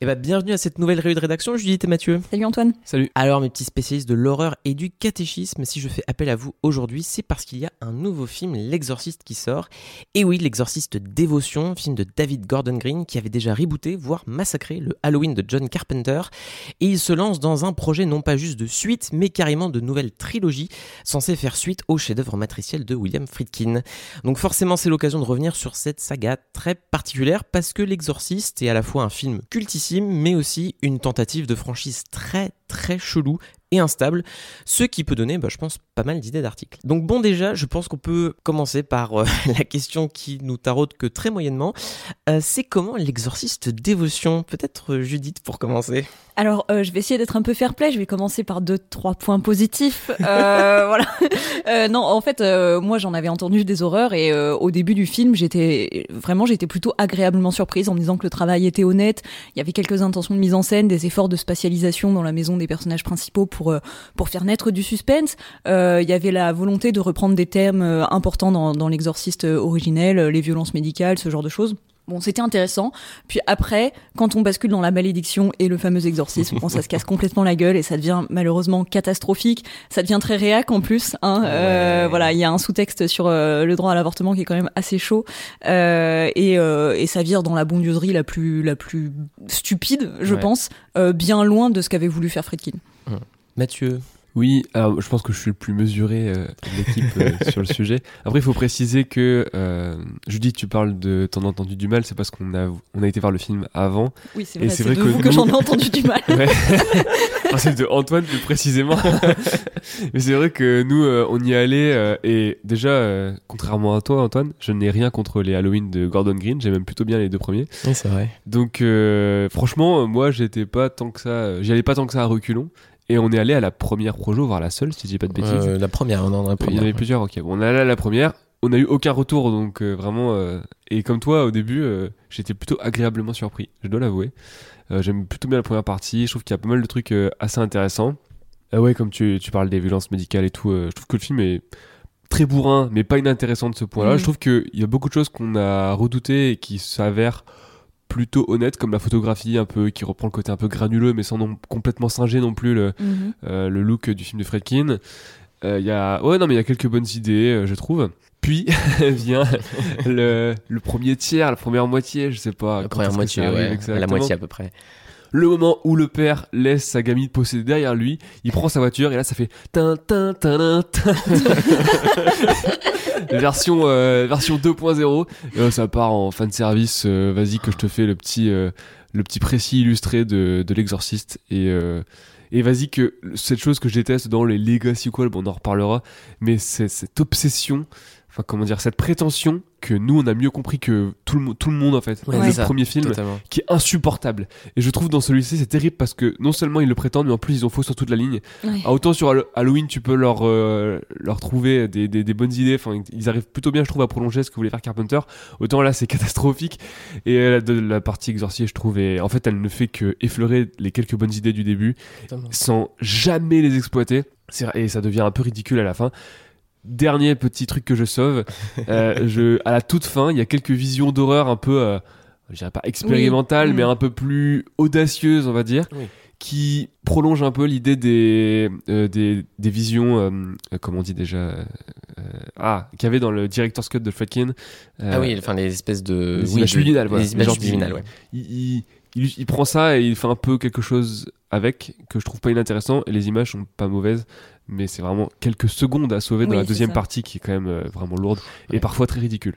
Et bah bienvenue à cette nouvelle réunion de rédaction, Judith et Mathieu. Salut Antoine. Salut. Alors mes petits spécialistes de l'horreur et du catéchisme, si je fais appel à vous aujourd'hui, c'est parce qu'il y a un nouveau film, L'Exorciste, qui sort. Et oui, L'Exorciste Dévotion, film de David Gordon Green, qui avait déjà rebooté, voire massacré le Halloween de John Carpenter. Et il se lance dans un projet non pas juste de suite, mais carrément de nouvelle trilogie, censée faire suite au chef-d'œuvre matriciel de William Friedkin. Donc forcément c'est l'occasion de revenir sur cette saga très particulière, parce que L'Exorciste est à la fois un film cultissime, mais aussi une tentative de franchise très très chelou et instable, ce qui peut donner, bah, je pense, pas mal d'idées d'articles. Donc bon, déjà, je pense qu'on peut commencer par euh, la question qui nous taraude que très moyennement. Euh, c'est comment l'exorciste dévotion? Peut-être euh, Judith pour commencer. Alors, je vais essayer d'être un peu fair play. Je vais commencer par deux, trois points positifs. voilà. non, en fait, moi, j'en avais entendu des horreurs et au début du film, j'étais vraiment, j'étais plutôt agréablement surprise en me disant que le travail était honnête. Il y avait quelques intentions de mise en scène, des efforts de spatialisation dans la maison des personnages principaux pour euh, pour faire naître du suspense. Euh, il y avait la volonté de reprendre des thèmes euh, importants dans, dans l'exorciste originel, les violences médicales, ce genre de choses. Bon, c'était intéressant. Puis après, quand on bascule dans la malédiction et le fameux exorcisme, bon, ça se casse complètement la gueule et ça devient malheureusement catastrophique. Ça devient très réac en plus. Hein. Euh, voilà, il y a un sous-texte sur euh, le droit à l'avortement qui est quand même assez chaud euh, et, et, ça vire dans la bondieuserie la plus la plus stupide, je pense, bien loin de ce qu'avait voulu faire Friedkin. Mathieu, oui, alors je pense que je suis le plus mesuré euh, de l'équipe euh, sur le sujet. Après, il faut préciser que euh, Judith, tu parles de t'en as entendu du mal, c'est parce qu'on a on a été voir le film avant. Oui, c'est vrai. c'est vrai de que, vous que j'en ai entendu du mal. c'est de Antoine plus précisément. Mais c'est vrai que nous, on y allait et déjà, contrairement à toi, Antoine, je n'ai rien contre les Halloween de Gordon Green. J'aime même plutôt bien les deux premiers. Oui, c'est vrai. Donc, franchement, moi, j'étais pas tant que ça, j'y allais pas tant que ça à reculons. Et on est allé à la première projo, voir la seule, si je dis pas de bêtises. Euh, la première, on en a Il y en avait plusieurs, ok. Bon, on est allé à la première. On a eu aucun retour, donc euh, vraiment. Euh, et comme toi, au début, j'étais plutôt agréablement surpris, je dois l'avouer. J'aime plutôt bien la première partie. Je trouve qu'il y a pas mal de trucs assez intéressants. ouais, comme tu, tu parles des violences médicales et tout, je trouve que le film est très bourrin, mais pas inintéressant de ce point-là. Mm. Je trouve qu'il y a beaucoup de choses qu'on a redoutées et qui s'avèrent plutôt honnête comme la photographie un peu qui reprend le côté un peu granuleux mais sans non, complètement singer non plus le, mhm. euh, le look du film de Fredkin il euh, y a ouais non mais il y a quelques bonnes idées euh, je trouve. Puis vient le, le, premier tiers la première moitié je sais pas la première moitié ouais, la moitié à peu près le moment où le père laisse sa gamine posséder derrière lui, il prend sa voiture et là ça fait version euh, version 2.0 et ça part en fin de service euh, vas-y que je te fais le petit euh, le petit précis illustré de, de l'exorciste. Et et vas-y que cette chose que je déteste dans les Legacy Call, bon, on en reparlera, mais c'est cette obsession enfin comment dire, cette prétention que nous on a mieux compris que tout le, tout le monde en fait. Ouais, le ça, premier film Totalement. qui est insupportable. Et je trouve dans celui-ci c'est terrible parce que non seulement ils le prétendent, mais en plus ils ont faux sur toute la ligne. Ouais. Ah, autant sur Hall- Halloween tu peux leur, euh, leur trouver des, des, des bonnes idées, enfin ils arrivent plutôt bien je trouve à prolonger ce que voulait faire Carpenter. Autant là c'est catastrophique. Et euh, la, de, la partie exorciste je trouve, et en fait elle ne fait que effleurer les quelques bonnes idées du début Totalement. sans jamais les exploiter. Et ça devient un peu ridicule à la fin. Dernier petit truc que je sauve, euh, je, à la toute fin, il y a quelques visions d'horreur un peu, euh, je dirais pas expérimentales, Oui. mais Mm. un peu plus audacieuses, on va dire, Oui. qui prolongent un peu l'idée des, euh, des, des visions, euh, euh, comment on dit déjà, ah, qu'il y avait dans le Director's Cut de Fredkin. euh, Ah oui, enfin les espèces de. les oui, images de- subliminales, voilà. Les images Genre, subliminales, ouais. il, il, il- il prend ça et il fait un peu quelque chose avec que je trouve pas inintéressant et les images sont pas mauvaises mais c'est vraiment quelques secondes à sauver dans Oui, la deuxième ça. partie qui est quand même euh, vraiment lourde et parfois très ridicule.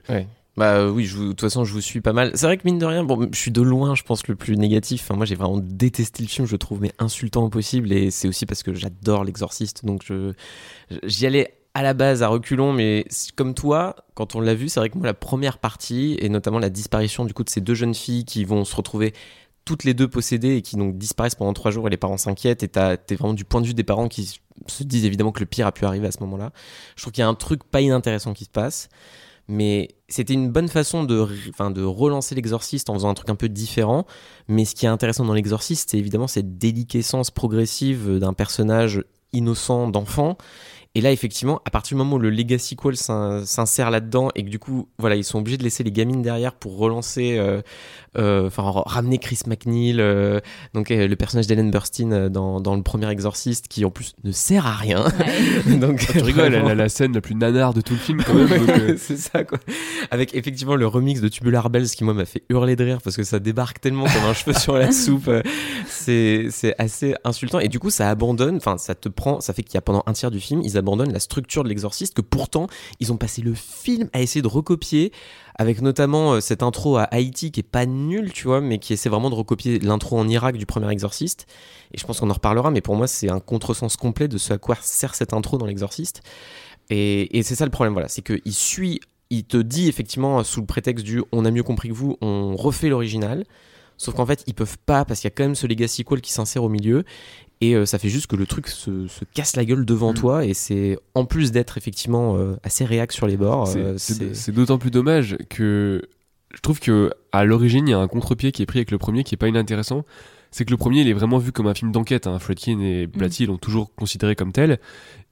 Bah euh, oui, je vous- de toute façon, je vous suis pas mal. C'est vrai que mine de rien, bon, je suis de loin, je pense, le plus négatif. Enfin, moi, j'ai vraiment détesté le film, je le trouve mais insultant au possible. Et c'est aussi parce que j'adore l'exorciste. Donc, je, j'y allais à la base à reculons, mais comme toi, quand on l'a vu, c'est vrai que moi, la première partie, et notamment la disparition du coup de ces deux jeunes filles qui vont se retrouver toutes les deux possédées et qui donc disparaissent pendant trois jours et les parents s'inquiètent et t'es vraiment du point de vue des parents qui se disent évidemment que le pire a pu arriver à ce moment-là. Je trouve qu'il y a un truc pas inintéressant qui se passe mais c'était une bonne façon de, enfin, de relancer l'exorciste en faisant un truc un peu différent. Mais ce qui est intéressant dans l'exorciste, c'est évidemment cette déliquescence progressive d'un personnage innocent d'enfant. Et là, effectivement, à partir du moment où le Legacy Call s'in- s'insère là-dedans et que du coup, voilà, ils sont obligés de laisser les gamines derrière pour relancer, euh, euh, enfin, r- ramener Chris McNeil, euh, donc euh, le personnage d'Ellen Burstyn euh, dans, dans le premier Exorciste, qui en plus ne sert à rien. donc, Tu rigoles, elle a la scène la plus nanard de tout le film quand même. euh, c'est ça quoi. Avec effectivement le remix de Tubular Bells qui moi m'a fait hurler de rire parce que ça débarque tellement comme un cheveu sur la soupe. C'est c'est assez insultant. Et du coup ça abandonne, enfin ça te prend, ça fait qu'il y a pendant un tiers du film ils abandonnent la structure de l'exorciste que pourtant ils ont passé le film à essayer de recopier avec notamment euh, cette intro à Haïti qui est pas nulle tu vois mais qui essaie vraiment de recopier l'intro en Irak du premier exorciste. Et je pense qu'on en reparlera mais pour moi c'est un contresens complet de ce à quoi sert cette intro dans l'exorciste. Et, et c'est ça le problème, voilà, c'est qu'il suit, il te dit effectivement sous le prétexte du on a mieux compris que vous, on refait l'original. Sauf qu'en fait, ils peuvent pas parce qu'il y a quand même ce Legacy Call qui s'insère au milieu. Et euh, ça fait juste que le truc se, se casse la gueule devant Mm. toi. Et c'est en plus d'être effectivement euh, assez réac sur les bords. c'est- euh, c'est d'autant plus dommage que je trouve que à l'origine il y a un contre-pied qui est pris avec le premier qui est pas inintéressant. C'est que le premier il est vraiment vu comme un film d'enquête. Hein. Fredkin et Blatty l'ont toujours considéré comme tel.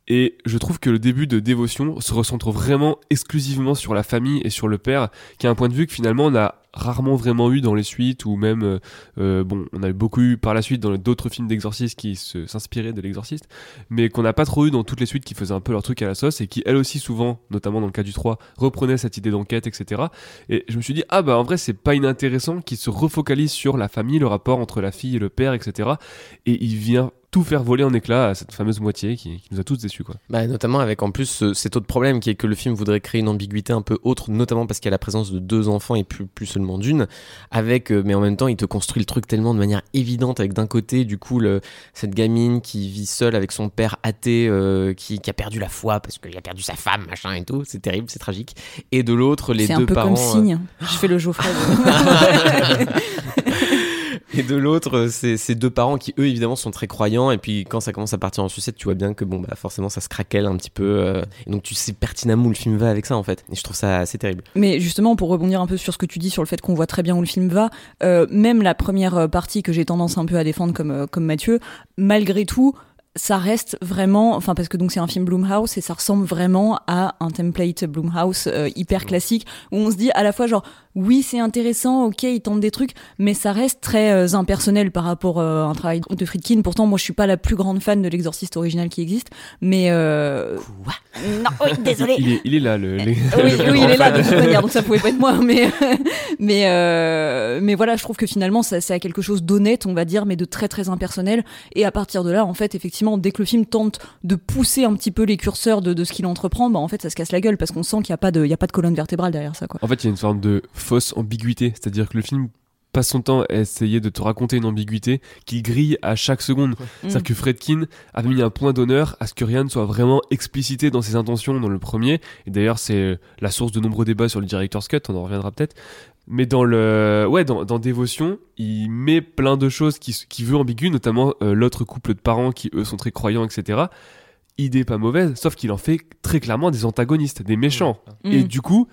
Et je trouve que le début de Dévotion se recentre vraiment exclusivement sur la famille et sur le père, qui a un point de vue que finalement on a rarement vraiment eu dans les suites, ou même, euh, euh, bon, on a beaucoup eu par la suite dans d'autres films d'exorcistes qui s'inspiraient de l'exorciste, mais qu'on n'a pas trop eu dans toutes les suites qui faisaient un peu leur truc à la sauce, et qui elles aussi souvent, notamment dans le cas du 3, reprenaient cette idée d'enquête, etc. Et je me suis dit, ah bah en vrai c'est pas inintéressant qu'il se refocalise sur la famille, le rapport entre la fille et le père, etc. Et il vient tout faire voler en éclats à cette fameuse moitié qui, qui nous a tous déçus quoi. Bah, notamment avec en plus ce- cet autre problème qui est que le film voudrait créer une ambiguïté un peu autre, notamment parce qu'il y a la présence de deux enfants et plus, plus seulement d'une, avec, euh, mais en même temps il te construit le truc tellement de manière évidente avec d'un côté du coup le, cette gamine qui vit seule avec son père athée euh, qui, qui a perdu la foi parce qu'il a perdu sa femme machin et tout, c'est terrible, c'est tragique, et de l'autre les C'est deux un peu parents... comme euh, signe. Je fais le Geoffrey. Et de l'autre, c'est ces deux parents qui, eux, évidemment, sont très croyants. Et puis, quand ça commence à partir en sucette, tu vois bien que, bon, bah, forcément, ça se craquelle un petit peu. euh, et donc, tu sais pertinemment où le film va avec ça, en fait. Et je trouve ça assez terrible. Mais justement, pour rebondir un peu sur ce que tu dis sur le fait qu'on voit très bien où le film va, euh, même la première euh, partie que j'ai tendance un peu à défendre comme, euh, comme Mathieu, malgré tout, ça reste vraiment, enfin parce que donc c'est un film Blumhouse et ça ressemble vraiment à un template Blumhouse euh, hyper classique où on se dit à la fois genre oui c'est intéressant, ok ils tentent des trucs, mais ça reste très euh, impersonnel par rapport euh, à un travail de Friedkin. Pourtant moi je suis pas la plus grande fan de l'exorciste original qui existe, mais euh... non oui désolé Il est, il est là le. oui, le oui, grand il est là de toute manière, donc ça pouvait pas être moi, mais mais euh, mais voilà, je trouve que finalement ça c'est à quelque chose d'honnête, on va dire, mais de très très impersonnel. Et à partir de là, en fait, effectivement, dès que le film tente de pousser un petit peu les curseurs de, de ce qu'il entreprend, bah en fait, ça se casse la gueule parce qu'on sent qu'il y a pas de il y a pas de colonne vertébrale derrière ça, quoi. En fait, il y a une forme de fausse ambiguïté, c'est-à-dire que le film passe son temps à essayer de te raconter une ambiguïté qu'il grille à chaque seconde. C'est-à-dire que Fredkin avait mis un point d'honneur à ce que rien ne soit vraiment explicité dans ses intentions dans le premier. Et d'ailleurs, c'est la source de nombreux débats sur le director's cut, on en reviendra peut-être. Mais dans le, ouais, dans, dans Dévotion, il met plein de choses qui, qui veut ambigu, notamment euh, l'autre couple de parents qui eux sont très croyants, etc. Idée pas mauvaise, sauf qu'il en fait très clairement des antagonistes, des méchants. Et Mm. du coup,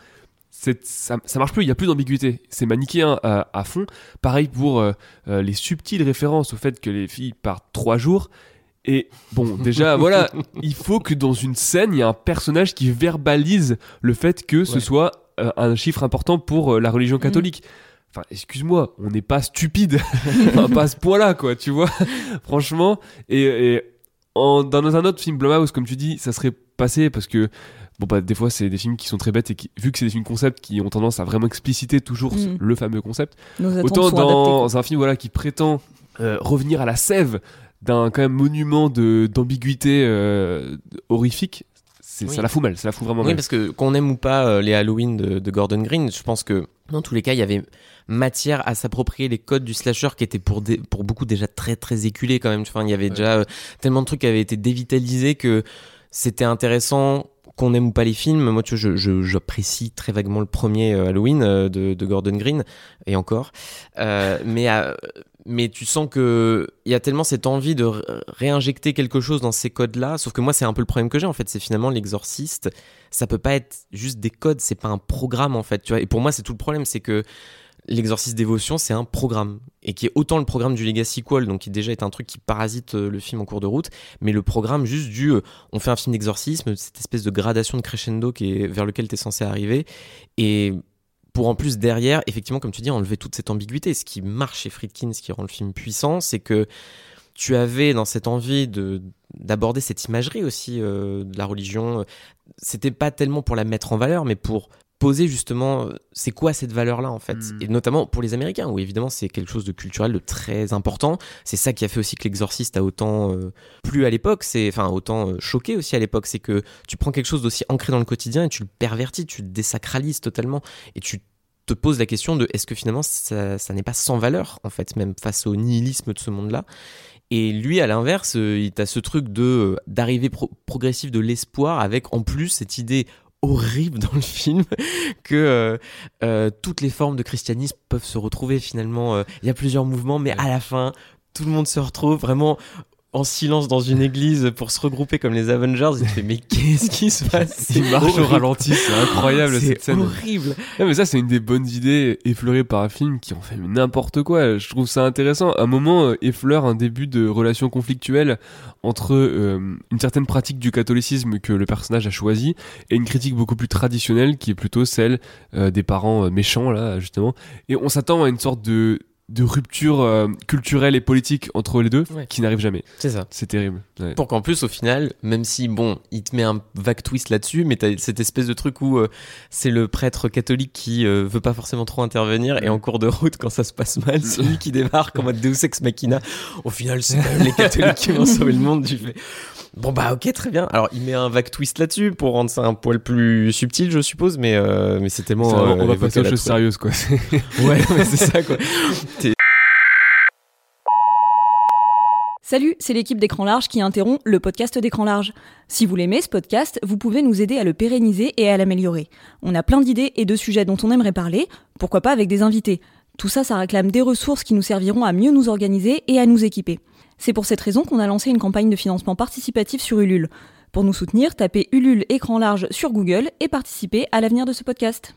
ça, ça marche plus, il y a plus d'ambiguïté. C'est manichéen à, à fond. Pareil pour euh, euh, les subtiles références au fait que les filles partent trois jours. Et bon, déjà, voilà, il faut que dans une scène, il y ait un personnage qui verbalise le fait que ce Ouais. soit euh, un chiffre important pour euh, la religion catholique. Enfin, excuse-moi, on n'est pas stupide, enfin, pas à ce point-là, quoi, tu vois, franchement. Et, et en- dans un autre film Blumhouse, comme tu dis, ça serait passé parce que, bon, bah, des fois, c'est des films qui sont très bêtes et qui, vu que c'est des films concept qui ont tendance à vraiment expliciter toujours Mm. le fameux concept, Autant dans adaptées. un film voilà, qui prétend euh, revenir à la sève d'un quand même monument de d'ambiguïté euh, horrifique, Oui. ça la fout mal, ça la fout vraiment Oui, mal. parce que qu'on aime ou pas euh, les Halloween de, de Gordon Green, je pense que dans tous les cas, il y avait matière à s'approprier les codes du slasher qui étaient pour, des- pour beaucoup déjà très très éculés quand même. Enfin, il y avait Ouais. déjà euh, tellement de trucs qui avaient été dévitalisés que c'était intéressant qu'on aime ou pas les films. Moi, tu vois, j'apprécie très vaguement le premier euh, Halloween euh, de, de Gordon Green, et encore. Euh, mais, mais tu sens que il y a tellement cette envie de ré- réinjecter quelque chose dans ces codes-là. Sauf que moi, c'est un peu le problème que j'ai, en fait. C'est finalement l'exorciste. Ça peut pas être juste des codes, c'est pas un programme, en fait. Tu vois et pour moi, c'est tout le problème, c'est que L'exorciste dévotion, c'est un programme et qui est autant le programme du Legacy Sequel, donc qui déjà est un truc qui parasite euh, le film en cours de route, mais le programme juste du euh, on fait un film d'exorcisme, cette espèce de gradation de crescendo qui est vers lequel tu es censé arriver et pour en plus derrière, effectivement, comme tu dis, enlever toute cette ambiguïté. Ce qui marche chez Friedkin, ce qui rend le film puissant, c'est que tu avais dans cette envie de d'aborder cette imagerie aussi euh, de la religion. C'était pas tellement pour la mettre en valeur, mais pour poser justement euh, c'est quoi cette valeur là en fait? Mm. et notamment pour les américains où évidemment c'est quelque chose de culturel de très important. C'est ça qui a fait aussi que l'exorciste a autant euh, plu à l'époque. C'est enfin autant euh, choqué aussi à l'époque. C'est que tu prends quelque chose d'aussi ancré dans le quotidien et tu le pervertis tu le désacralises totalement. Et tu te poses la question de est-ce que finalement ça, ça n'est pas sans valeur en fait même face au nihilisme de ce monde là et lui, à l'inverse, il a ce truc de d'arrivée pro- progressive de l'espoir avec en plus cette idée horrible dans le film que euh, euh, toutes les formes de christianisme peuvent se retrouver finalement. euh, Il y a plusieurs mouvements, mais à la fin, tout le monde se retrouve vraiment en silence dans une église pour se regrouper comme les Avengers. Il te fait mais qu'est-ce qui se passe? Il marche au ralenti, c'est incroyable C'est cette scène. horrible. Ouais, mais ça, c'est une des bonnes idées effleurées par un film qui en fait n'importe quoi. Je trouve ça intéressant. À un moment, euh, effleure un début de relation conflictuelle entre euh, une certaine pratique du catholicisme que le personnage a choisi et une critique beaucoup plus traditionnelle qui est plutôt celle euh, des parents méchants, là, justement. Et on s'attend à une sorte de, de rupture euh, culturelle et politique entre les deux Ouais. qui n'arrive jamais. C'est ça. C'est terrible. Ouais. Pour qu'en plus, au final, même si, bon, il te met un vague twist là-dessus, mais t'as cette espèce de truc où euh, c'est le prêtre catholique qui euh, veut pas forcément trop intervenir, et en cours de route, quand ça se passe mal, c'est lui qui débarque en mode Deus Ex Machina. Au final, c'est quand même les catholiques qui vont sauver le monde. Tu fais, bon bah ok, très bien. Alors, il met un vague twist là-dessus pour rendre ça un poil plus subtil, je suppose, mais, euh, mais c'est tellement... Ça, on euh, va passer aux choses sérieuses, quoi. Ouais, mais c'est ça, quoi. Salut, c'est l'équipe d'écran large qui interrompt le podcast d'écran large. Si vous l'aimez ce podcast, vous pouvez nous aider à le pérenniser et à l'améliorer. On a plein d'idées et de sujets dont on aimerait parler, pourquoi pas avec des invités. Tout ça, ça réclame des ressources qui nous serviront à mieux nous organiser et à nous équiper. C'est pour cette raison qu'on a lancé une campagne de financement participatif sur Ulule. Pour nous soutenir, tapez Ulule écran large sur Google et participez à l'avenir de ce podcast.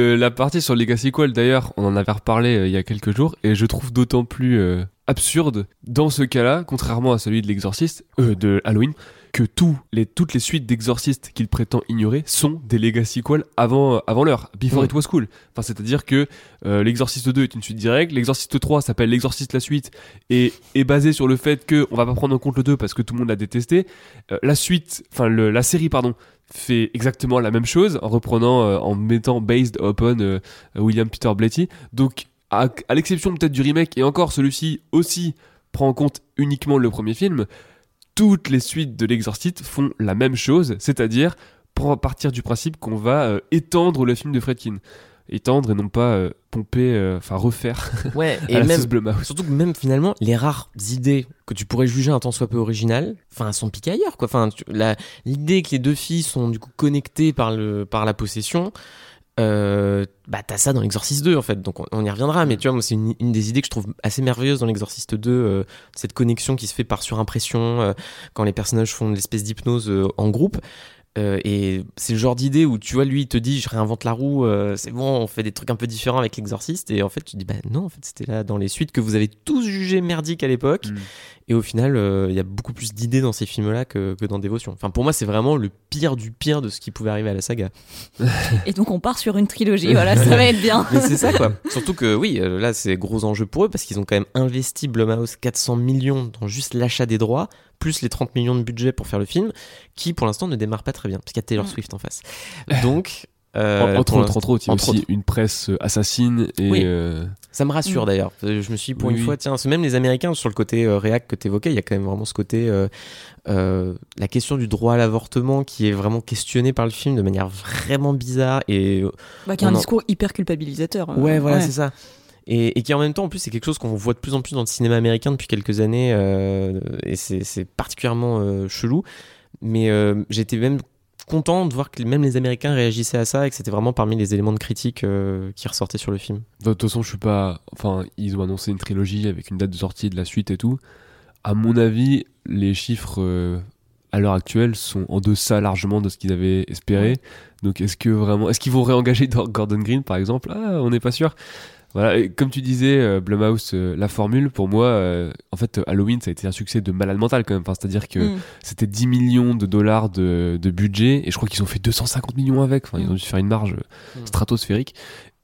Euh, la partie sur Legacy Sequel, d'ailleurs, on en avait reparlé euh, il y a quelques jours, et je trouve d'autant plus euh, absurde dans ce cas-là, contrairement à celui de l'exorciste, de Halloween, que tous les, toutes les suites d'exorcistes qu'il prétend ignorer sont des Legacy Sequel avant, avant l'heure, before Mm. it was cool. Enfin, c'est-à-dire que euh, l'exorciste 2 est une suite directe, l'exorciste 3 s'appelle l'exorciste la suite, et est basé sur le fait que on va pas prendre en compte le 2 parce que tout le monde l'a détesté. Euh, la suite, enfin la série, pardon, fait exactement la même chose en reprenant, euh, en mettant based upon euh, William Peter Blatty. Donc, à, à l'exception peut-être du remake, et encore celui-ci aussi prend en compte uniquement le premier film, toutes les suites de l'Exorciste font la même chose, c'est-à-dire partir du principe qu'on va euh, étendre le film de Fredkin. étendre et non pas euh, pomper, euh, enfin refaire Ouais, à et la même. sauce. Surtout que même finalement, les rares idées que tu pourrais juger un tant soit peu originales, enfin, elles sont piquées ailleurs, quoi. Enfin, tu- la- l'idée que les deux filles sont du coup connectées par, le, par la possession, euh, bah, t'as ça dans l'Exorciste 2, en fait. Donc, on, on y reviendra. Mais tu vois, moi, c'est une, une des idées que je trouve assez merveilleuse dans l'Exorciste 2, euh, cette connexion qui se fait par surimpression, euh, quand les personnages font de l'espèce d'hypnose en groupe. Et c'est le genre d'idée où tu vois, lui, il te dit, je réinvente la roue, c'est bon, on fait des trucs un peu différents avec l'exorciste. Et en fait, tu te dis, bah non, en fait, c'était là dans les suites que vous avez tous jugé merdiques à l'époque. Mm. Et au final, euh, il y a beaucoup plus d'idées dans ces films-là que, que dans Dévotion. Enfin, pour moi, c'est vraiment le pire du pire de ce qui pouvait arriver à la saga. Et donc on part sur une trilogie, voilà, ça va être bien. Mais c'est ça, quoi. Surtout que, oui, euh, là, c'est gros enjeu pour eux parce qu'ils ont quand même investi Blumhouse 400 millions dans juste l'achat des droits, plus les 30 millions de budget pour faire le film, qui pour l'instant ne démarre pas très bien, parce qu'il y a Taylor Mm. Swift en face. Donc. Euh, En- entre autres, entre autres, il y a aussi autres. une presse euh, assassine et Oui. euh, Ça me rassure Mm. d'ailleurs. Je me suis dit, pour Oui, une oui. fois, tiens, c'est même les Américains sur le côté euh, réac que tu évoquais, il y a quand même vraiment ce côté, euh, euh, la question du droit à l'avortement qui est vraiment questionnée par le film de manière vraiment bizarre et Bah, qui a un en- discours hyper culpabilisateur. euh, ouais, voilà, c'est ça. Et, et qui en même temps, en plus, c'est quelque chose qu'on voit de plus en plus dans le cinéma américain depuis quelques années euh, et c'est c'est particulièrement euh, chelou. Mais euh, j'étais même content de voir que même les Américains réagissaient à ça et que c'était vraiment parmi les éléments de critique euh, qui ressortaient sur le film. De toute façon, je suis pas. Enfin, ils ont annoncé une trilogie avec une date de sortie de la suite et tout. À mon avis, les chiffres euh, à l'heure actuelle sont en deçà largement de ce qu'ils avaient espéré. Donc, est-ce que vraiment, est-ce qu'ils vont réengager Gordon Green, par exemple? Ah, on n'est pas sûr. Voilà, et comme tu disais, euh, Blumhouse, euh, la formule, pour moi, euh, en fait, euh, Halloween, ça a été un succès de malade mental quand même. Enfin, c'est-à-dire que Mm. c'était 10 millions de dollars de, de budget et je crois qu'ils ont fait 250 millions avec. Enfin, ils ont dû faire une marge Mm. stratosphérique.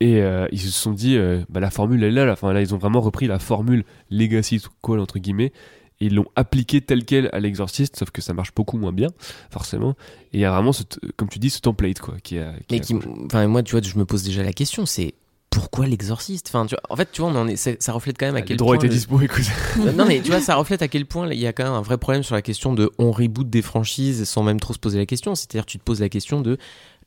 Et euh, ils se sont dit, euh, bah, la formule elle est là, là. Enfin, là, ils ont vraiment repris la formule Legacy Call, entre guillemets, et ils l'ont appliquée telle quelle à l'exorciste, sauf que ça marche beaucoup moins bien, forcément. Et il y a vraiment, ce comme tu dis, ce template, quoi, qui a. qui Mais a- qui, enfin, moi, tu vois, je me pose déjà la question, c'est pourquoi l'exorciste? Enfin, tu vois, En fait, tu vois, on en est, c'est- ça reflète quand même à les quel point. étaient le- dispo, écoute. non, mais tu vois, ça reflète à quel point il y a quand même un vrai problème sur la question de on reboot des franchises sans même trop se poser la question. C'est-à-dire, tu te poses la question de.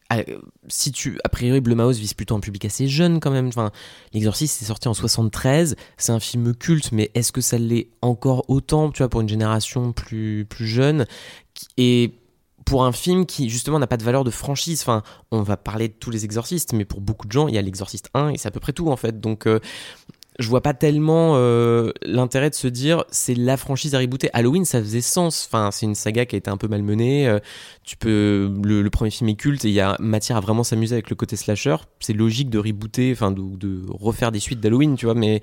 ah, si tu, a priori, Blumhouse vise plutôt un public assez jeune quand même. Enfin, L'Exorciste c'est sorti en 73, c'est un film culte, mais est-ce que ça l'est encore autant, tu vois, pour une génération plus plus jeune? Et pour un film qui justement n'a pas de valeur de franchise. Enfin, on va parler de tous les exorcistes, mais pour beaucoup de gens, il y a l'exorciste 1 et c'est à peu près tout en fait. Donc euh, je vois pas tellement euh, l'intérêt de se dire c'est la franchise à rebooter. Halloween, ça faisait sens. Enfin, c'est une saga qui a été un peu malmenée. Euh, tu peux, le, premier film est culte et il y a matière à vraiment s'amuser avec le côté slasher. C'est logique de rebooter, enfin de refaire des suites d'Halloween, tu vois. Mais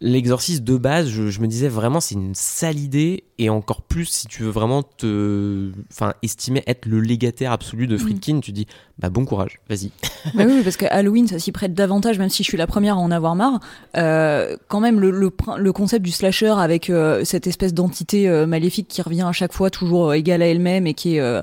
l'exorciste de base, je, je me disais vraiment c'est une sale idée et encore plus si tu veux vraiment te, enfin estimer être le légataire absolu de Friedkin, tu dis bah bon courage, vas-y. Bah oui, parce que Halloween, ça s'y prête davantage, même si je suis la première à en avoir marre. Euh, quand même, le, le, concept du slasher avec euh, cette espèce d'entité euh, maléfique qui revient à chaque fois toujours égale à elle-même et qui est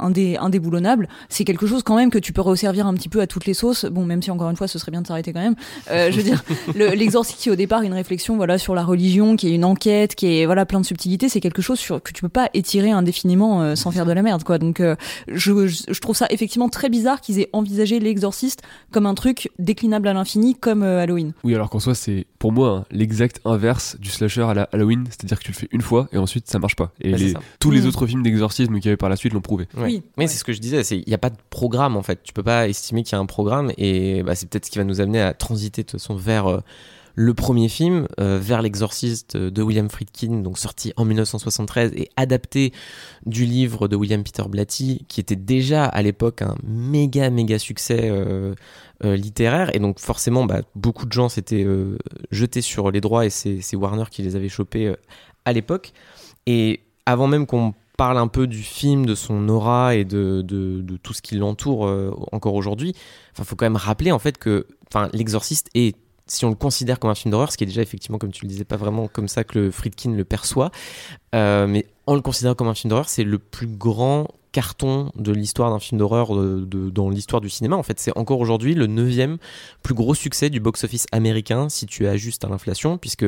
indé- indéboulonnable, c'est quelque chose quand même que tu peux resservir un petit peu à toutes les sauces. Bon, même si encore une fois, ce serait bien de s'arrêter quand même. Je veux dire, le- l'exorciste qui au départ une réflexion voilà sur la religion, qui est une enquête, qui est voilà plein de subtilités, c'est quelque chose sur, que tu peux pas étirer indéfiniment euh, sans faire de la merde, quoi. Donc, euh, je, trouve ça effectivement très bizarre qu'ils aient envisagé l'exorciste comme un truc déclinable à l'infini, comme euh, Halloween. Oui, alors qu'en soi, c'est pour moi hein, l'exact inverse du slasher à la Halloween, c'est-à-dire que tu le fais une fois et ensuite ça marche pas. Et Bah, les- tous les Mm. autres films d'exorcisme qu'il y avait par la suite l'ont prouvé. Ouais. Oui, ouais. c'est ce que je disais. c'est- Il n'y a pas de programme en fait. Tu peux pas estimer qu'il y a un programme et bah, c'est peut-être ce qui va nous amener à transiter de toute façon vers euh, le premier film, euh, vers l'exorciste de William Friedkin, donc sorti en 1973 et adapté du livre de William Peter Blatty, qui était déjà à l'époque un méga méga succès euh, euh, littéraire et donc forcément bah, beaucoup de gens s'étaient jetés sur les droits et c'est Warner qui les avait chopés à l'époque. Et avant même qu'on parle un peu du film, de son aura et de, tout ce qui l'entoure encore aujourd'hui, il faut quand même rappeler en fait que L'Exorciste est, si on le considère comme un film d'horreur, ce qui est déjà effectivement, comme tu le disais, pas vraiment comme ça que le Friedkin le perçoit, euh, mais en le considérant comme un film d'horreur, c'est le plus grand carton de l'histoire d'un film d'horreur de, de- dans l'histoire du cinéma. En fait, c'est encore aujourd'hui le neuvième plus gros succès du box-office américain si tu ajustes à l'inflation, puisque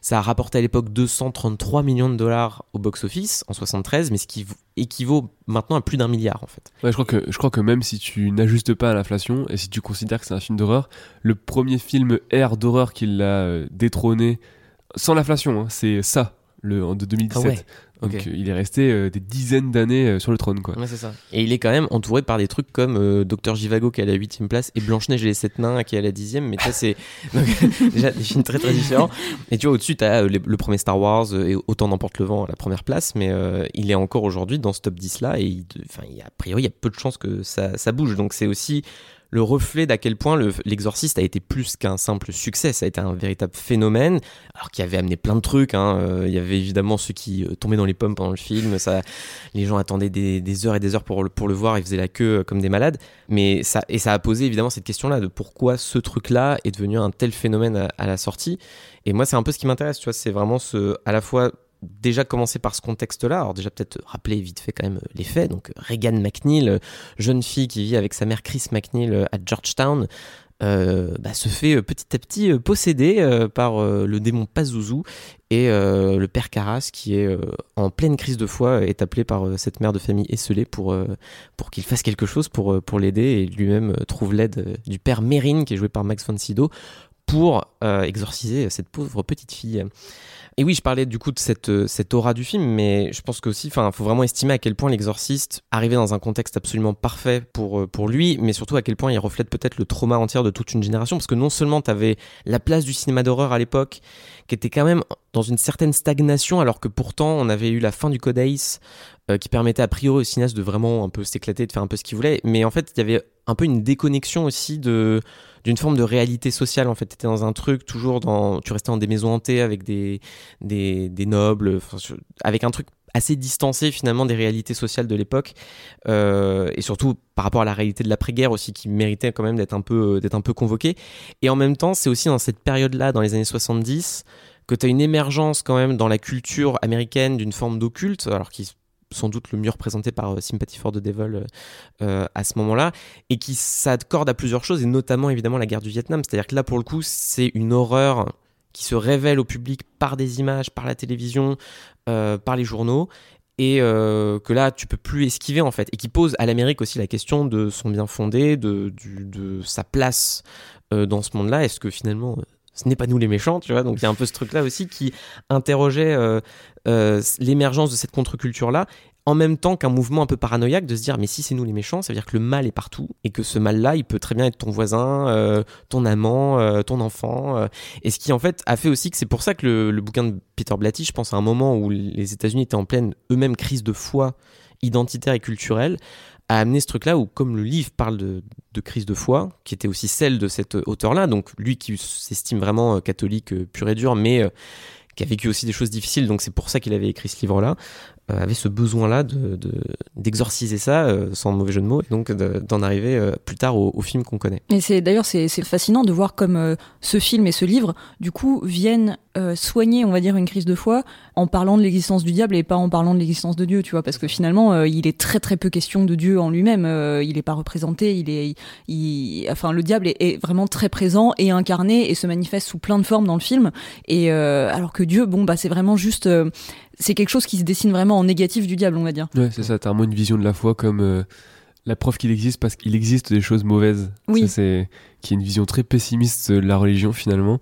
ça a rapporté à l'époque 233 millions de dollars au box-office en 73, mais ce qui équivaut maintenant à plus d'un milliard en fait. Ouais, je crois que je crois que même si tu n'ajustes pas à l'inflation et si tu considères que c'est un film d'horreur, le premier film R d'horreur qui l'a euh, détrôné sans l'inflation, hein, c'est ça, le en- de 2017. Ah ouais, Donc euh, il est resté euh, des dizaines d'années euh, sur le trône quoi. Ouais, c'est ça. Et il est quand même entouré par des trucs comme euh, Docteur Jivago qui est à la huitième place et Blanche-Neige et les sept nains qui est à la dixième. Mais ça, c'est donc, déjà des films très très différents. Et tu vois, au-dessus, tu as le premier Star Wars euh, et Autant n'emporte le vent à la première place. Mais euh, il est encore aujourd'hui dans ce top 10 là. Et il, enfin, il y a, a priori, il y a peu de chances que ça, ça bouge. Donc c'est aussi le reflet d'à quel point le- l'exorciste a été plus qu'un simple succès. Ça a été un véritable phénomène, alors qu'il avait amené plein de trucs. hein. Euh, il y avait évidemment ceux qui euh, tombaient dans les pommes pendant le film. Ça, les gens attendaient des, heures et des heures pour le, pour le voir. Ils faisaient la queue euh, comme des malades. Mais ça, et ça a posé évidemment cette question-là de pourquoi ce truc-là est devenu un tel phénomène à, à la sortie. Et moi, c'est un peu ce qui m'intéresse. Tu vois, c'est vraiment ce, à la fois déjà commencer par ce contexte-là. Alors déjà peut-être rappeler vite fait quand même euh, les faits. Donc Regan McNeil, jeune fille qui vit avec sa mère Chris McNeil euh, à Georgetown, euh, bah, se fait petit à petit posséder par le démon Pazuzu et le père Carras qui est en pleine crise de foi est appelé par cette mère de famille esselée pour, pour qu'il fasse quelque chose pour, l'aider et lui-même trouve l'aide du père Mérine qui est joué par Max von Sydow pour euh, exorciser cette pauvre petite fille. Et oui, je parlais du coup de cette, euh, aura du film, mais je pense qu'aussi, il faut vraiment estimer à quel point l'exorciste arrivait dans un contexte absolument parfait pour, euh, pour lui, mais surtout à quel point il reflète peut-être le trauma entier de toute une génération, parce que non seulement tu avais la place du cinéma d'horreur à l'époque, qui était quand même dans une certaine stagnation, alors que pourtant on avait eu la fin du Code Ace, qui permettait a priori au cinéaste de vraiment un peu s'éclater, de faire un peu ce qu'il voulait, mais en fait il y avait un peu une déconnexion aussi de d'une forme de réalité sociale en fait. T'étais dans un truc toujours dans tu restais dans des maisons hantées avec des des, nobles avec un truc assez distancé finalement des réalités sociales de l'époque. Euh, et surtout par rapport à la réalité de l'après-guerre aussi qui méritait quand même d'être un peu d'être un peu convoqué et en même temps c'est aussi dans cette période là dans les années 70 que tu as une émergence quand même dans la culture américaine d'une forme d'occulte alors qui sans doute le mieux représenté par euh, Sympathy for the Devil euh, euh, à ce moment-là, et qui s'accorde à plusieurs choses, et notamment évidemment la guerre du Vietnam. C'est-à-dire que là, pour le coup, c'est une horreur qui se révèle au public par des images, par la télévision, par les journaux, et que là, tu peux plus esquiver en fait, et qui pose à l'Amérique aussi la question de son bien fondé, de, du- sa place dans ce monde-là. Est-ce que finalement, ce n'est pas nous les méchants, tu vois Donc il y a un peu ce truc-là aussi qui interrogeait euh, euh, l'émergence de cette contre-culture-là en même temps qu'un mouvement un peu paranoïaque de se dire mais si c'est nous les méchants, ça veut dire que le mal est partout et que ce mal-là, il peut très bien être ton voisin, euh, ton amant, ton enfant. et ce qui en fait a fait aussi que c'est pour ça que le, le bouquin de Peter Blatty, je pense à un moment où les États-Unis étaient en pleine eux-mêmes crise de foi identitaire et culturelle, a amené ce truc-là où comme le livre parle de, de crise de foi, qui était aussi celle de cet auteur-là, donc lui qui s'estime vraiment euh, catholique euh, pur et dur, mais euh, qui a vécu aussi des choses difficiles, donc c'est pour ça qu'il avait écrit ce livre-là, euh, avait ce besoin-là de, de- d'exorciser ça, euh, sans mauvais jeu de mots, et donc de- d'en arriver euh, plus tard au, film qu'on connaît. Et c'est d'ailleurs c'est fascinant de voir comme euh, ce film et ce livre du coup viennent euh, soigner on va dire une crise de foi en parlant de l'existence du diable et pas en parlant de l'existence de Dieu tu vois parce que finalement euh, il est très très peu question de Dieu en lui-même euh, il est pas représenté il est il, enfin le diable est, est vraiment très présent et incarné et se manifeste sous plein de formes dans le film et euh, alors que Dieu bon bah c'est vraiment juste euh, c'est quelque chose qui se dessine vraiment en négatif du diable on va dire Ouais, c'est ça, t'as vraiment une vision de la foi comme euh, la preuve qu'il existe parce qu'il existe des choses mauvaises. Oui. Ça, c'est qui est une vision très pessimiste de la religion finalement,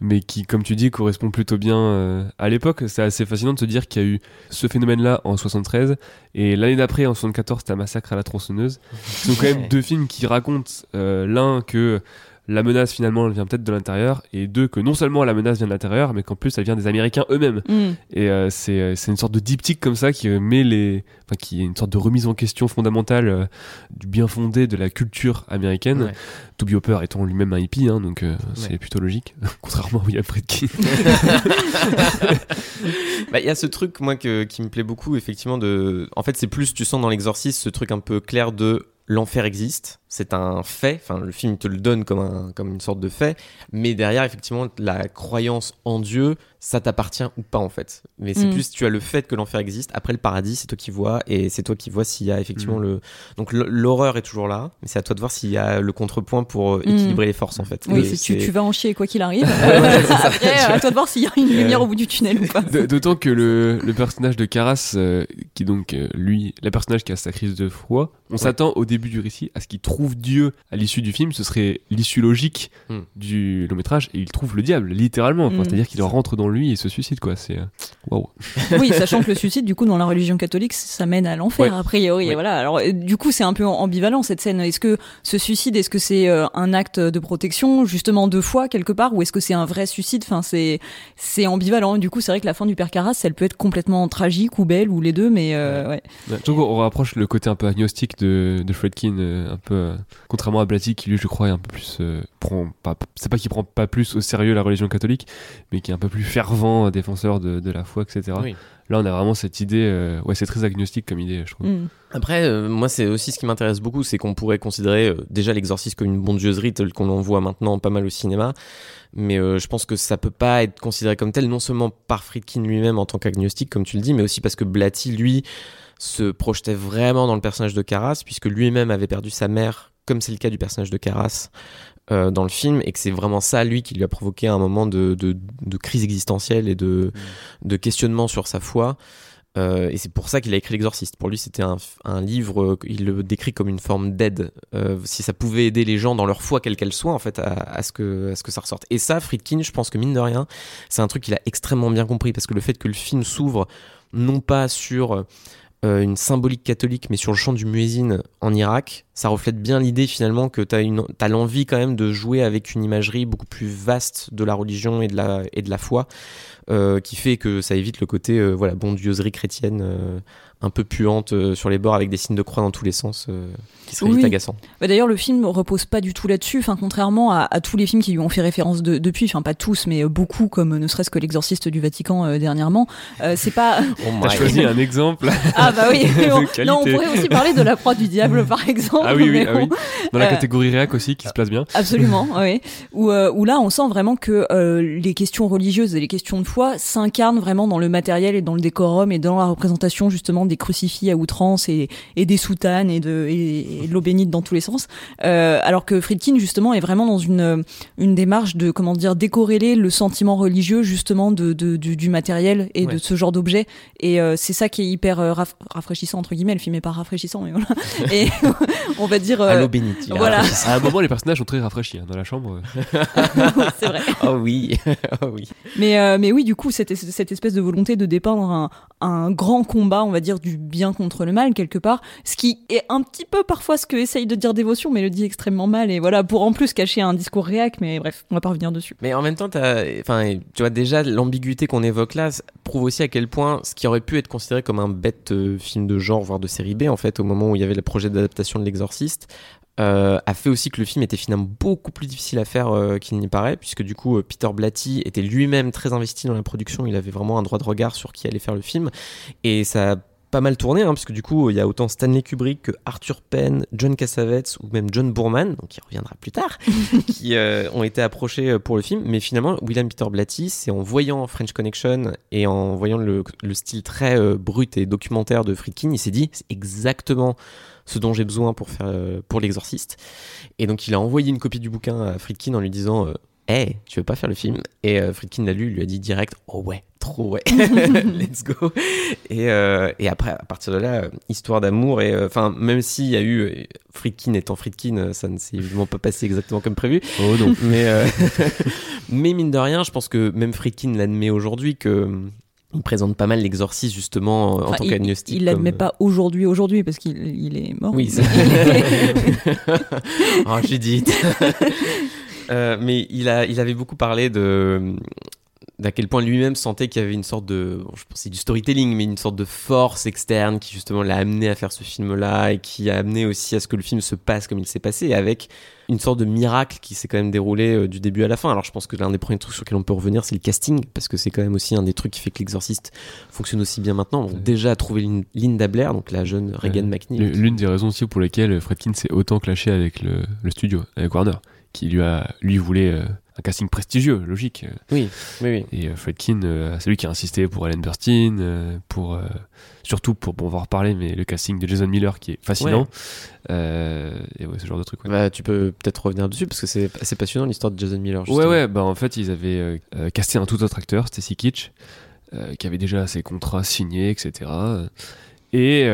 mais qui, comme tu dis, correspond plutôt bien euh, à l'époque. C'est assez fascinant de se dire qu'il y a eu ce phénomène-là en 73 et l'année d'après, en 74, t'as Massacre à la tronçonneuse. Ce sont quand même deux films qui racontent euh, l'un que la menace finalement elle vient peut-être de l'intérieur et deux que non seulement la menace vient de l'intérieur mais qu'en plus elle vient des Américains eux-mêmes. Mm. Et euh, c'est euh, c'est une sorte de diptyque comme ça qui euh, met les, enfin qui est une sorte de remise en question fondamentale euh, du bien fondé de la culture américaine. Ouais. Toby Hopper étant lui-même un hippie, hein, donc euh, c'est plutôt logique, contrairement à William Friedkin. Bah, Il y a ce truc, moi, que- qui me plaît beaucoup, effectivement. De... En fait, c'est plus, tu sens dans l'exorcisme, ce truc un peu clair de l'enfer existe. C'est un fait, enfin le film te le donne comme, un, comme une sorte de fait, mais derrière effectivement la croyance en Dieu, ça t'appartient ou pas en fait. Mais c'est Mm. plus tu as le fait que l'enfer existe, après le paradis c'est toi qui vois, et c'est toi qui vois s'il y a effectivement Mm. le... Donc l'horreur est toujours là, mais c'est à toi de voir s'il y a le contrepoint pour euh, équilibrer les forces en fait. Oui, c'est- tu, vas en chier quoi qu'il arrive. ouais, c'est ça. Après, à toi de voir s'il y a une lumière au bout du tunnel ou pas. D'autant que le, le personnage de Caras, euh, qui donc euh, lui, le personnage qui a sa crise de foi, on s'attend au début du récit à ce qu'il trouve Dieu à l'issue du film. Ce serait l'issue logique Hmm. du long métrage, et il trouve le diable littéralement. Hmm. C'est-à-dire qu'il rentre dans lui et se suicide quoi. C'est euh, waouh. Oui, sachant que le suicide, du coup, dans la religion catholique, ça mène à l'enfer, Ouais. a priori. Ouais. Et voilà. Alors, euh, du coup, c'est un peu ambivalent cette scène. Est-ce que ce suicide, est-ce que c'est euh, un acte de protection, justement deux fois quelque part, ou est-ce que c'est un vrai suicide? Enfin, c'est c'est ambivalent. Du coup, c'est vrai que la fin du père Carras, elle peut être complètement tragique ou belle ou les deux, mais euh, ouais. Ouais, trouve qu'on rapproche le côté un peu agnostique de, de Fredkin, un peu contrairement à Blatty qui lui, je crois, est un peu plus euh, prend pas, c'est pas qu'il prend pas plus au sérieux la religion catholique, mais qui est un peu plus fervent euh, défenseur de, de la foi, etc. Oui. Là, on a vraiment cette idée, euh, ouais, c'est très agnostique comme idée, je trouve. Mm. Après, euh, moi, c'est aussi ce qui m'intéresse beaucoup, c'est qu'on pourrait considérer euh, déjà l'exorcisme comme une bondieusserie telle qu'on en voit maintenant pas mal au cinéma. Mais euh, je pense que ça peut pas être considéré comme tel, non seulement par Friedkin lui-même en tant qu'agnostique, comme tu le dis, mais aussi parce que Blatty, lui, se projetait vraiment dans le personnage de Caras, puisque lui-même avait perdu sa mère, comme c'est le cas du personnage de Caras euh, dans le film, et que c'est vraiment ça, lui, qui lui a provoqué un moment de, de, de crise existentielle et de, de questionnement sur sa foi. Euh, et c'est pour ça qu'il a écrit L'Exorciste. Pour lui, c'était un, un livre, euh, il le décrit comme une forme d'aide. Euh, si ça pouvait aider les gens dans leur foi, quelle qu'elle soit, en fait, à, à ce que, à ce que ça ressorte. Et ça, Friedkin, je pense que mine de rien, c'est un truc qu'il a extrêmement bien compris. Parce que le fait que le film s'ouvre, non pas sur euh, une symbolique catholique, mais sur le chant du muezzin en Irak, ça reflète bien l'idée finalement que tu as, l'envie quand même de jouer avec une imagerie beaucoup plus vaste de la religion et de la, et de la foi, euh, qui fait que ça évite le côté euh, voilà, bondieuserie chrétienne euh, un peu puante euh, sur les bords avec des signes de croix dans tous les sens, euh, qui serait Oui. vite agaçant. Bah, D'ailleurs, le film repose pas du tout là-dessus. Enfin, contrairement à, à tous les films qui lui ont fait référence de- depuis, enfin pas tous, mais euh, beaucoup, comme euh, ne serait-ce que l'exorciste du Vatican euh, dernièrement. Euh, c'est pas. Oh T'as choisi un exemple. Ah bah oui. Bon. non, on pourrait aussi parler de la croix du diable, par exemple. ah oui, oui, ah bon. oui. Dans la Euh, catégorie réac aussi, qui se place bien. Absolument, oui. Où, euh, où là, on sent vraiment que euh, les questions religieuses et les questions de foi s'incarnent vraiment dans le matériel et dans le décorum et dans la représentation justement des crucifix à outrance et, et des soutanes et de, et, et de l'eau bénite dans tous les sens. Euh, alors que Friedkin justement est vraiment dans une une démarche de comment dire décorréler le sentiment religieux justement de, de du, du matériel et Ouais. de ce genre d'objet. Et euh, c'est ça qui est hyper euh, raf- rafraîchissant entre guillemets. Le film est pas rafraîchissant, mais voilà. Et on va dire. À l'eau bénite. voilà. À un moment, les personnages sont très rafraîchis hein, dans la chambre. c'est vrai. Oh oui, oh oui. Mais, euh, mais oui, du coup, cette, es- cette espèce de volonté de dépeindre un, un grand combat, on va dire, du bien contre le mal, quelque part, ce qui est un petit peu parfois ce que essaye de dire Dévotion, mais le dit extrêmement mal, et voilà, pour en plus cacher un discours réac, mais bref, on va pas revenir dessus. Mais en même temps, enfin, tu vois déjà l'ambiguïté qu'on évoque là prouve aussi à quel point ce qui aurait pu être considéré comme un bête euh, film de genre, voire de série B, en fait, au moment où il y avait le projet d'adaptation de l'Exorciste, euh, a fait aussi que le film était finalement beaucoup plus difficile à faire euh, qu'il n'y paraît, puisque du coup Peter Blatty était lui-même très investi dans la production, il avait vraiment un droit de regard sur qui allait faire le film, et ça a pas mal tourné, hein, puisque du coup il y a autant Stanley Kubrick que Arthur Penn, John Cassavetes ou même John Boorman, donc il reviendra plus tard, qui euh, ont été approchés euh, pour le film, mais finalement William Peter Blatty, c'est en voyant French Connection et en voyant le, le style très euh, brut et documentaire de Friedkin, il s'est dit c'est exactement ce dont j'ai besoin pour faire pour l'exorciste. Et donc il a envoyé une copie du bouquin à Friedkin en lui disant Hey, tu veux pas faire le film? Et euh, Friedkin l'a lu, lui a dit direct Oh ouais, trop ouais, let's go. Et, euh, et après, à partir de là, euh, histoire d'amour. Et euh, enfin, même s'il y a eu Friedkin étant Friedkin, ça ne s'est évidemment pas passé exactement comme prévu. Oh non. Mais, mais mine de rien, je pense que même Friedkin l'admet aujourd'hui que il présente pas mal l'exorcisme justement en tant il- qu'agnostique. Il l'admet comme- pas aujourd'hui, aujourd'hui, parce qu'il il est mort. Oui, c'est oh, Judith. Euh, mais il, a, il avait beaucoup parlé de, d'à quel point lui-même sentait qu'il y avait une sorte de, bon, je c'est du storytelling, mais une sorte de force externe qui justement l'a amené à faire ce film-là et qui a amené aussi à ce que le film se passe comme il s'est passé, avec une sorte de miracle qui s'est quand même déroulé euh, du début à la fin. Alors je pense que l'un des premiers trucs sur lesquels on peut revenir, c'est le casting, parce que c'est quand même aussi un des trucs qui fait que l'exorciste fonctionne aussi bien maintenant. Donc, déjà trouver Lin- Linda Blair, donc la jeune Regan Ouais. McNeil. L'une des raisons aussi pour lesquelles Fredkin s'est autant clashé avec le, le studio, avec Warner, qui lui a, lui voulait euh, un casting prestigieux, logique. Oui, oui, oui. Et euh, Fredkin, euh, c'est lui qui a insisté pour Ellen Burstyn, pour surtout pour, bon, on va en reparler, mais le casting de Jason Miller qui est fascinant. Ouais. Euh, et ouais, ce genre de truc. ouais. Bah, tu peux peut-être revenir dessus parce que c'est assez passionnant l'histoire de Jason Miller. Ouais, justement. ouais, bah en fait, ils avaient euh, casté un tout autre acteur, Stacy Kitsch, euh, qui avait déjà ses contrats signés, etc. Et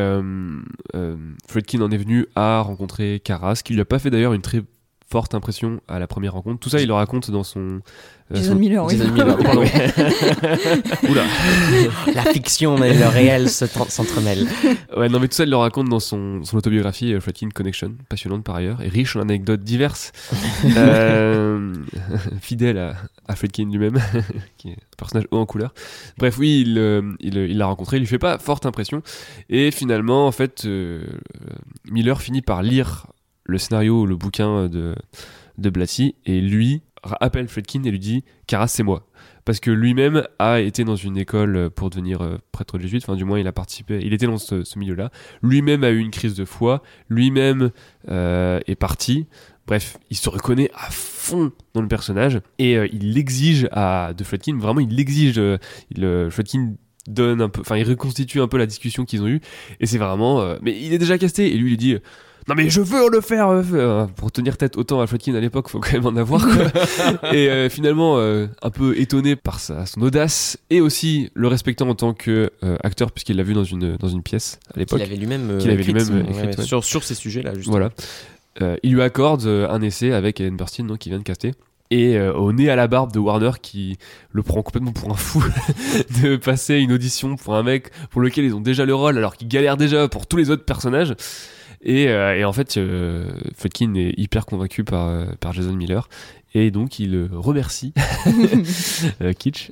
Fredkin en est venu à rencontrer Caras, qui lui a pas fait d'ailleurs une très forte impression à la première rencontre. Tout ça, il le raconte dans son. euh, Jason son- Miller, oui. Jason Miller, Pardon. Oula. La fiction et le réel se tr- s'entremêlent. Ouais, non, mais tout ça, il le raconte dans son, son autobiographie, euh, Fredkin Connection, passionnante par ailleurs, et riche en anecdotes diverses, euh, fidèle à, à Fredkin lui-même, qui est un personnage haut en couleur. Bref, oui, il euh, il il l'a rencontré, il lui fait pas forte impression, et finalement, en fait, euh, Miller finit par lire le scénario, le bouquin de, de Blatty, et lui appelle Fredkin et lui dit Caras, c'est moi. Parce que lui-même a été dans une école pour devenir euh, prêtre jésuite, enfin du moins il a participé, il était dans ce, milieu-là. Lui-même a eu une crise de foi, lui-même euh, est parti. Bref, il se reconnaît à fond dans le personnage et euh, il l'exige de Fredkin, vraiment il l'exige. euh, euh, Fredkin donne un peu, enfin il reconstitue un peu la discussion qu'ils ont eue et c'est vraiment. euh, mais il est déjà casté et lui il dit. Non mais je veux le faire euh, euh, pour tenir tête autant à Fredkin à l'époque faut quand même en avoir quoi. et euh, finalement euh, un peu étonné par sa, son audace et aussi le respectant en tant que acteur puisqu'il l'a vu dans une dans une pièce à l'époque Qu'il avait lui-même ouais, ouais, ouais. sur, sur ces sujets-là, justement. voilà. Il lui accorde un essai avec Ellen Burstyn, donc, qui vient de caster. Et euh, au nez à la barbe de Warner qui le prend complètement pour un fou de passer une audition pour un mec pour lequel ils ont déjà le rôle alors qu'il galère déjà pour tous les autres personnages. Et, euh, et en fait, euh, Fredkin est hyper convaincu par, euh, par Jason Miller. Et donc il remercie Kitsch,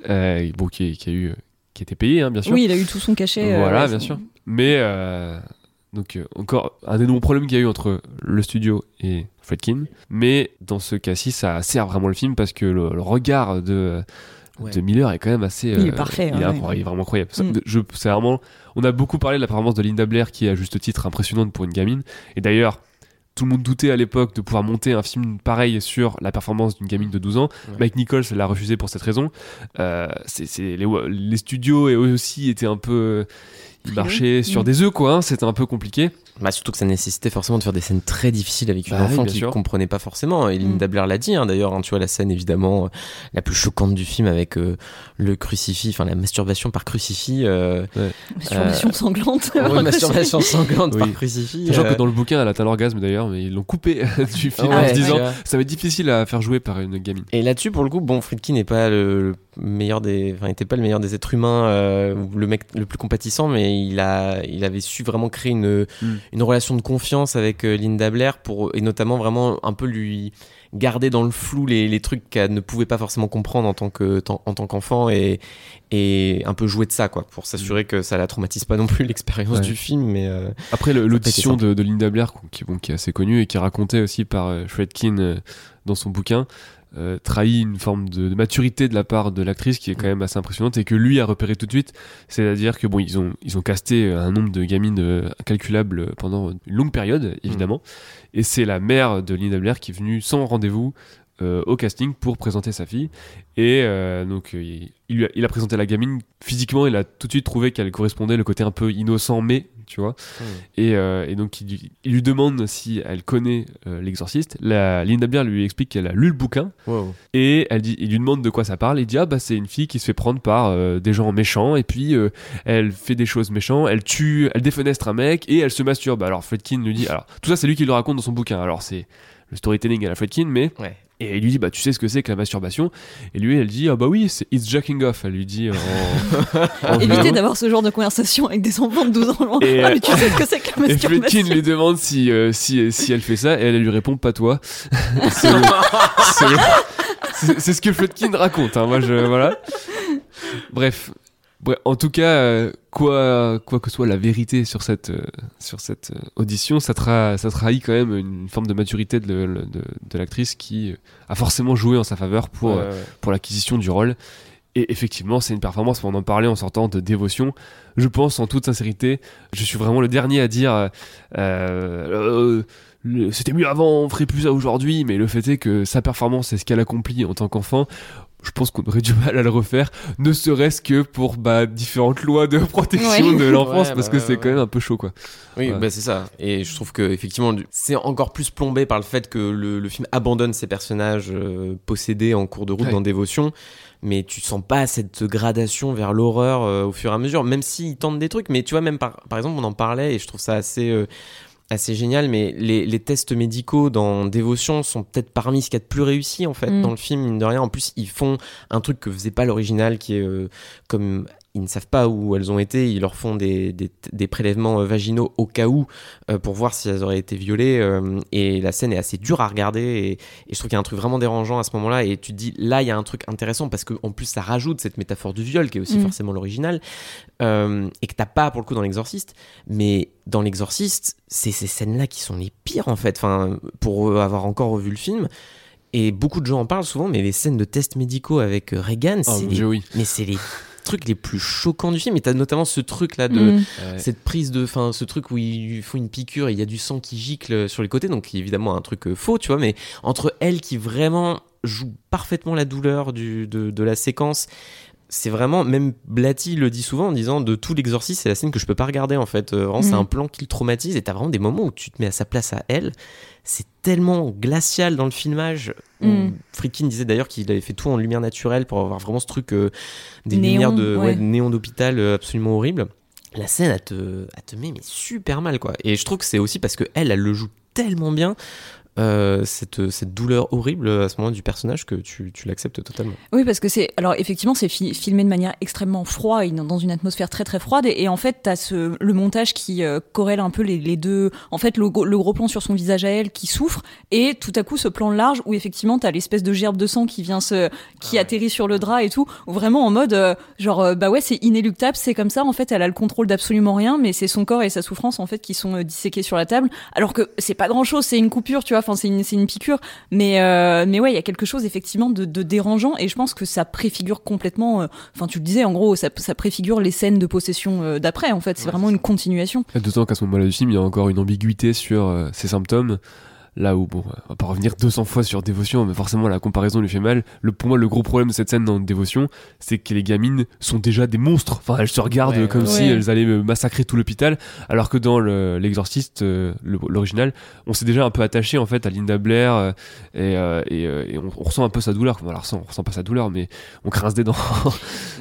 bon, qui, qui a eu, qui était payé, hein, bien sûr. Oui, il a eu tout son cachet. Voilà, bien son- sûr. Mais donc euh, encore un des nombreux problèmes qu'il y a eu entre le studio et Fredkin. Mais dans ce cas-ci, ça sert vraiment le film parce que le, le regard de Ouais. de Miller est quand même assez. Il est euh, parfait, Il est, ouais. incroyable, il est vraiment incroyable. Mm. je, c'est vraiment. On a beaucoup parlé de la performance de Linda Blair qui est à juste titre impressionnante pour une gamine. Et d'ailleurs. Tout le monde doutait à l'époque de pouvoir monter un film pareil sur la performance d'une gamine de 12 ans. Ouais. Mike Nichols l'a refusé pour cette raison. Euh, c'est, c'est- les, les studios et eux aussi étaient un peu. Marchaient sur Mm. des œufs, quoi. hein, C'était un peu compliqué. Bah, surtout que ça nécessitait forcément de faire des scènes très difficiles avec une Bah enfant qui sûr. comprenait pas forcément. Et Linda Blair l'a dit, hein, d'ailleurs. hein, tu vois la scène évidemment euh, la plus choquante du film avec euh, le crucifix, enfin la masturbation par crucifix. Euh, Masturbation sanglante. ouais, masturbation sanglante Oui. par crucifix. Sachant euh, que dans le bouquin, elle atteint l'orgasme d'ailleurs, mais ils l'ont coupé du film ouais, en se disant vois. ça va être difficile à faire jouer par une gamine. Et là-dessus, pour le coup, bon, Friedkin n'est pas le, le meilleur des, enfin, était pas le meilleur des êtres humains, euh, ou le mec le plus compatissant, mais il a, il avait su vraiment créer une, Mm. une relation de confiance avec euh, Linda Blair pour, et notamment vraiment un peu lui garder dans le flou les, les trucs qu'elle ne pouvait pas forcément comprendre en tant que, en tant qu'enfant et, et un peu jouer de ça, quoi, pour s'assurer que ça la traumatise pas non plus l'expérience Ouais. du film, mais, euh, Après, l'audition de, de Linda Blair, qui, bon, qui est assez connue et qui est racontée aussi par Fredkin euh, dans son bouquin, euh, trahit une forme de, de maturité de la part de l'actrice qui est quand même assez impressionnante et que lui a repéré tout de suite. C'est-à-dire que bon, ils ont, ils ont casté euh, un nombre de gamines euh, incalculable pendant une longue période, évidemment. Et c'est la mère de Linda Blair qui est venue sans rendez-vous euh, au casting pour présenter sa fille. Et euh, donc, il, a, il a présenté la gamine. Physiquement, il a tout de suite trouvé qu'elle correspondait le côté un peu innocent, mais, tu vois. Et, euh, et donc, il, lui- il lui demande si elle connaît euh, l'exorciste. Linda Blair lui explique qu'elle a lu le bouquin. wow. Et elle dit, il lui demande de quoi ça parle. Il dit, ah bah c'est une fille qui se fait prendre par euh, des gens méchants. Et puis, euh, elle fait des choses méchantes. Elle tue, elle défenestre un mec et elle se masturbe. Alors, Fredkin lui dit, alors, tout ça, c'est lui qui le raconte dans son bouquin. Alors, c'est le storytelling à la Fredkin, mais Ouais. Et il lui dit, bah, tu sais ce que c'est que la masturbation? Et lui, elle dit, ah bah oui, c'est it's jacking off. Elle lui dit en. en Évitez VO. d'avoir ce genre de conversation avec des enfants de 12 ans. Et, ah, euh, mais tu sais ce que c'est que la Et Fredkin masturbation? lui demande si, euh, si, si elle fait ça, et elle lui répond, pas toi. c'est ce que Fredkin raconte, hein. moi je. Voilà. Bref. Bref, en tout cas, euh, quoi, quoi que soit la vérité sur cette, euh, sur cette euh, audition, ça, tra- ça trahit quand même une forme de maturité de, de, de l'actrice qui a forcément joué en sa faveur pour, Ouais, ouais. pour l'acquisition du rôle. Et effectivement, c'est une performance, on en parlait en sortant de Dévotion. Je pense en toute sincérité, je suis vraiment le dernier à dire euh, euh, c'était mieux avant, on ferait plus ça aujourd'hui, mais le fait est que sa performance et ce qu'elle accomplit en tant qu'enfant, je pense qu'on aurait du mal à le refaire, ne serait-ce que pour bah, différentes lois de protection Ouais. de l'enfance, Ouais, parce bah que ouais, c'est ouais. quand même un peu chaud quoi. Oui, Ouais. bah c'est ça. Et je trouve que effectivement, c'est encore plus plombé par le fait que le, le film abandonne ses personnages euh, possédés en cours de route Ouais. dans Dévotion. Mais tu sens pas cette gradation vers l'horreur euh, au fur et à mesure, même s'il tente des trucs. Mais tu vois, même par, par exemple, on en parlait et je trouve ça assez, euh, assez génial. Mais les, les tests médicaux dans Dévotion sont peut-être parmi ce qu'il y a de plus réussi en fait Mm. dans le film, mine de rien. En plus, ils font un truc que faisait pas l'original qui est euh, comme ils ne savent pas où elles ont été, ils leur font des, des, des prélèvements euh, vaginaux au cas où euh, pour voir si elles auraient été violées. euh, et la scène est assez dure à regarder. Et, et je trouve qu'il y a un truc vraiment dérangeant à ce moment-là. Et tu te dis, là, il y a un truc intéressant parce qu'en plus, ça rajoute cette métaphore du viol qui est aussi Mm. forcément l'original. euh, et que t'as pas pour le coup dans l'exorciste. Mais dans l'exorciste, c'est ces scènes-là qui sont les pires en fait. Enfin, pour avoir encore revu le film. Et beaucoup de gens en parlent souvent, mais les scènes de tests médicaux avec Reagan, Oh c'est les oui. mais c'est les trucs les plus choquants du film. Et t'as notamment ce truc là de Mm. cette prise de, enfin, ce truc où ils lui font une piqûre et il y a du sang qui gicle sur les côtés, donc évidemment un truc euh, faux, tu vois. Mais entre elle qui vraiment joue parfaitement la douleur du, de, de la séquence. C'est vraiment, même Blatty le dit souvent en disant de tout l'exorcisme, c'est la scène que je peux pas regarder en fait. Euh, vraiment, c'est Mhm. un plan qui le traumatise et t'as vraiment des moments où tu te mets à sa place à elle. C'est tellement glacial dans le filmage. Friedkin disait d'ailleurs qu'il avait fait tout en lumière naturelle pour avoir vraiment ce truc euh, des Néon, lumières de, ouais, ouais. de néon d'hôpital euh, absolument horrible. La scène, elle te, elle te met mais super mal quoi. Et je trouve que c'est aussi parce que elle, elle le joue tellement bien. Euh, cette, cette douleur horrible à ce moment du personnage que tu, tu l'acceptes totalement. Oui, parce que c'est. Alors, effectivement, c'est fi- filmé de manière extrêmement froide dans une atmosphère très très froide. Et, et en fait, t'as ce, le montage qui euh, corrèle un peu les, les deux. En fait, le, gros- le gros plan sur son visage à elle qui souffre. Et tout à coup, ce plan large où effectivement, t'as l'espèce de gerbe de sang qui vient se. qui atterrit sur le drap et tout. Ou vraiment en mode. euh, genre, euh, bah ouais, c'est inéluctable, c'est comme ça. En fait, elle a le contrôle d'absolument rien, mais c'est son corps et sa souffrance, en fait, qui sont euh, disséqués sur la table. Alors que c'est pas grand chose, c'est une coupure, tu vois. Enfin, c'est une, c'est une piqûre. Mais, euh, mais ouais, il y a quelque chose effectivement de, de dérangeant et je pense que ça préfigure complètement. euh, Enfin, tu le disais, en gros, ça, ça préfigure les scènes de possession euh, d'après. En fait, c'est Ouais, vraiment une continuation. D'autant qu'à ce moment-là du film, il y a encore une ambiguïté sur euh, ses symptômes. Là où, bon, on va pas revenir 200 fois sur Dévotion, mais forcément la comparaison lui fait mal. Le, pour moi, le gros problème de cette scène dans Dévotion, c'est que les gamines sont déjà des monstres. Enfin, elles se regardent Ouais, comme ouais. si elles allaient massacrer tout l'hôpital, alors que dans le- l'exorciste, euh, le- l'original, on s'est déjà un peu attaché en fait à Linda Blair euh, et, euh, et, euh, et on, on ressent un peu sa douleur. Enfin, on la ressent, on ressent pas sa douleur, mais on grince des dents.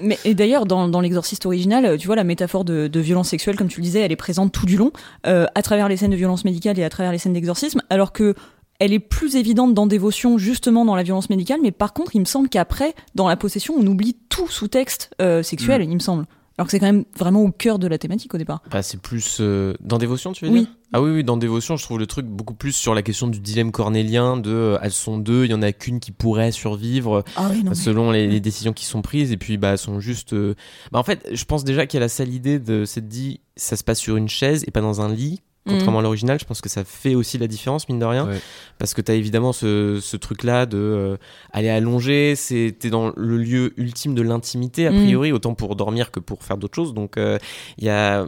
Mais et d'ailleurs, dans, dans l'exorciste original, tu vois, la métaphore de, de violence sexuelle, comme tu le disais, elle est présente tout du long, euh, à travers les scènes de violence médicale et à travers les scènes d'exorcisme, alors que elle est plus évidente dans Dévotion, justement dans la violence médicale, mais par contre, il me semble qu'après, dans la possession, on oublie tout sous-texte euh, sexuel, il me semble. Alors que c'est quand même vraiment au cœur de la thématique au départ. Bah, c'est plus euh, dans Dévotion, tu veux Oui. dire? Ah oui, oui, dans Dévotion, je trouve le truc beaucoup plus sur la question du dilemme cornélien de euh, elles sont deux, il y en a qu'une qui pourrait survivre Ah oui, non. mais- selon les, les décisions qui sont prises et puis bah elles sont juste. Bah en fait, je pense déjà qu'il y a la sale idée de s'être dit ça se passe sur une chaise et pas dans un lit. Contrairement à l'original, je pense que ça fait aussi la différence, mine de rien. Ouais. Parce que t'as évidemment ce, ce truc-là de euh, aller allonger, c'est t'es dans le lieu ultime de l'intimité, a Mm. priori, autant pour dormir que pour faire d'autres choses. Donc euh, il y a,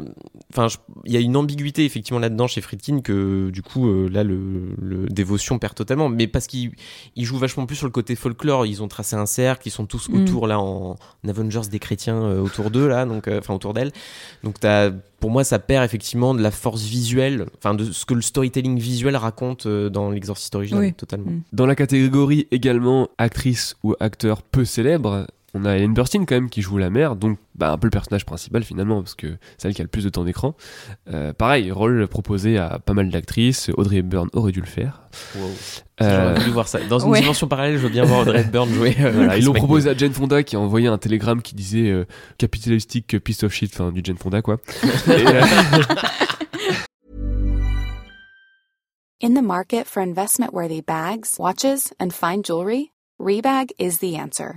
enfin, je- il y a une ambiguïté effectivement là-dedans chez Friedkin que du coup euh, là le, le dévotion perd totalement. Mais parce qu'il il joue vachement plus sur le côté folklore, ils ont tracé un cercle, ils sont tous Mm. autour là en, en Avengers des chrétiens euh, autour d'eux là, donc euh, enfin autour d'elle. Donc t'as, pour moi, ça perd effectivement de la force visuelle, enfin de ce que le storytelling visuel raconte euh, dans l'exorciste original, Oui. totalement. Mm. Dans la catégorie également actrice ou acteur peu célèbre, on a Ellen Burstyn quand même qui joue la mère, donc bah, un peu le personnage principal finalement, parce que c'est elle qui a le plus de temps d'écran. Euh, pareil, rôle proposé à pas mal d'actrices, Audrey Hepburn aurait dû le faire. Wow. Euh, J'aurais voulu voir ça. Dans une Ouais. dimension parallèle, je veux bien voir Audrey Hepburn jouer. euh, voilà, ils l'ont proposé à Jane Fonda qui a envoyé un télégramme qui disait euh, capitalistique piece of shit, enfin du Jane Fonda quoi. Et, euh, In the market for investment worthy bags, watches, and fine jewelry, Rebag is the answer.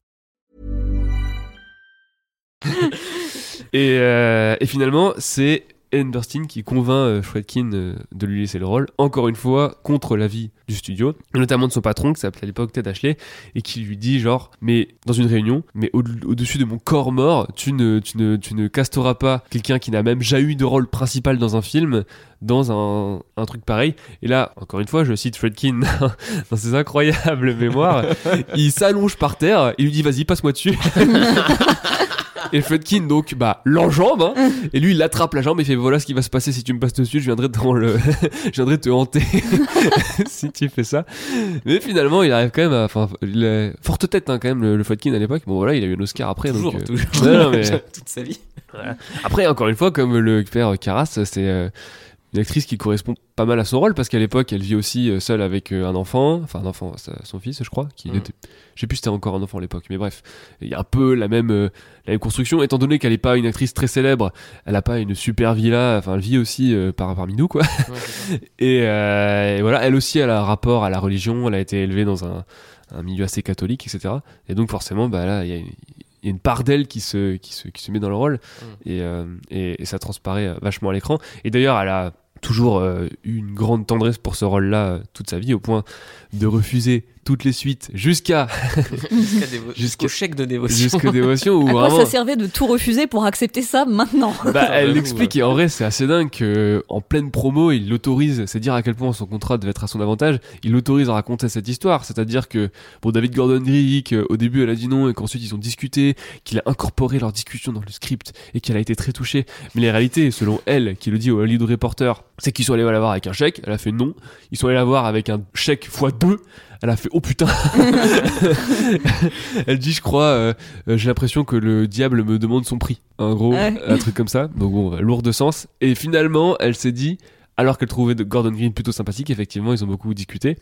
Et, euh, et finalement, c'est Burstyn qui convainc euh, Friedkin euh, de lui laisser le rôle, encore une fois, contre l'avis du studio, notamment de son patron, qui s'appelait à l'époque Ted Ashley, et qui lui dit genre, mais dans une réunion, mais au- au-dessus de mon corps mort, tu ne, tu ne, tu ne casteras pas quelqu'un qui n'a même jamais eu de rôle principal dans un film, dans un, un truc pareil. Et là, encore une fois, je cite Fredkin dans ses incroyables mémoires, il s'allonge par terre, il lui dit vas-y, passe-moi dessus. Et Fredkin donc bah l'enjambe hein, et lui il attrape la jambe et fait voilà ce qui va se passer. Si tu me passes dessus je viendrai dans le je viendrai te hanter. Si tu fais ça. Mais finalement il arrive quand même à enfin il a forte tête hein, quand même le, le à l'époque. Bon voilà il a eu un Oscar après toujours, donc, euh, toujours. non, non, mais- Toute sa vie. après encore une fois comme le père Carras c'est euh, une actrice qui correspond pas mal à son rôle parce qu'à l'époque elle vit aussi euh, seule avec euh, un enfant enfin un enfant son fils je crois qui Mm. était je sais plus si c'était encore un enfant à l'époque mais bref il y a un peu la même euh, la même construction étant donné qu'elle est pas une actrice très célèbre elle a pas une super villa enfin elle vit aussi euh, par, parmi nous quoi. Et, euh, et voilà elle aussi elle a un rapport à la religion elle a été élevée dans un, un milieu assez catholique etc et donc forcément bah là il y a une, il y a une part d'elle qui se, qui, se, qui se met dans le rôle. Et, euh, et, et ça transparaît vachement à l'écran. Et d'ailleurs elle a toujours eu une grande tendresse pour ce rôle-là euh, toute sa vie au point de refuser toutes les suites jusqu'à jusqu'au jusqu chèque de dévotion. Jusqu'aux dévotions. Où à quoi vraiment... ça servait de tout refuser pour accepter ça maintenant bah, Elle l'explique et en vrai c'est assez dingue qu'en euh, pleine promo il l'autorise, c'est dire à quel point son contrat devait être à son avantage, il l'autorise à raconter cette histoire, c'est-à-dire que pour David Gordon Green, euh, au début elle a dit non et qu'ensuite ils ont discuté, qu'il a incorporé leur discussion dans le script et qu'elle a été très touchée. Mais les réalités, selon elle, qui le dit au Hollywood Reporter, c'est qu'ils sont allés la voir avec un chèque, elle a fait non, ils sont allés la voir avec un chèque x2 elle a fait oh putain. elle dit je crois, euh, j'ai l'impression que le diable me demande son prix. En gros, un truc comme ça. Donc lourd de sens. Et finalement, elle s'est dit alors qu'elle trouvait Gordon Green plutôt sympathique, effectivement, ils ont beaucoup discuté,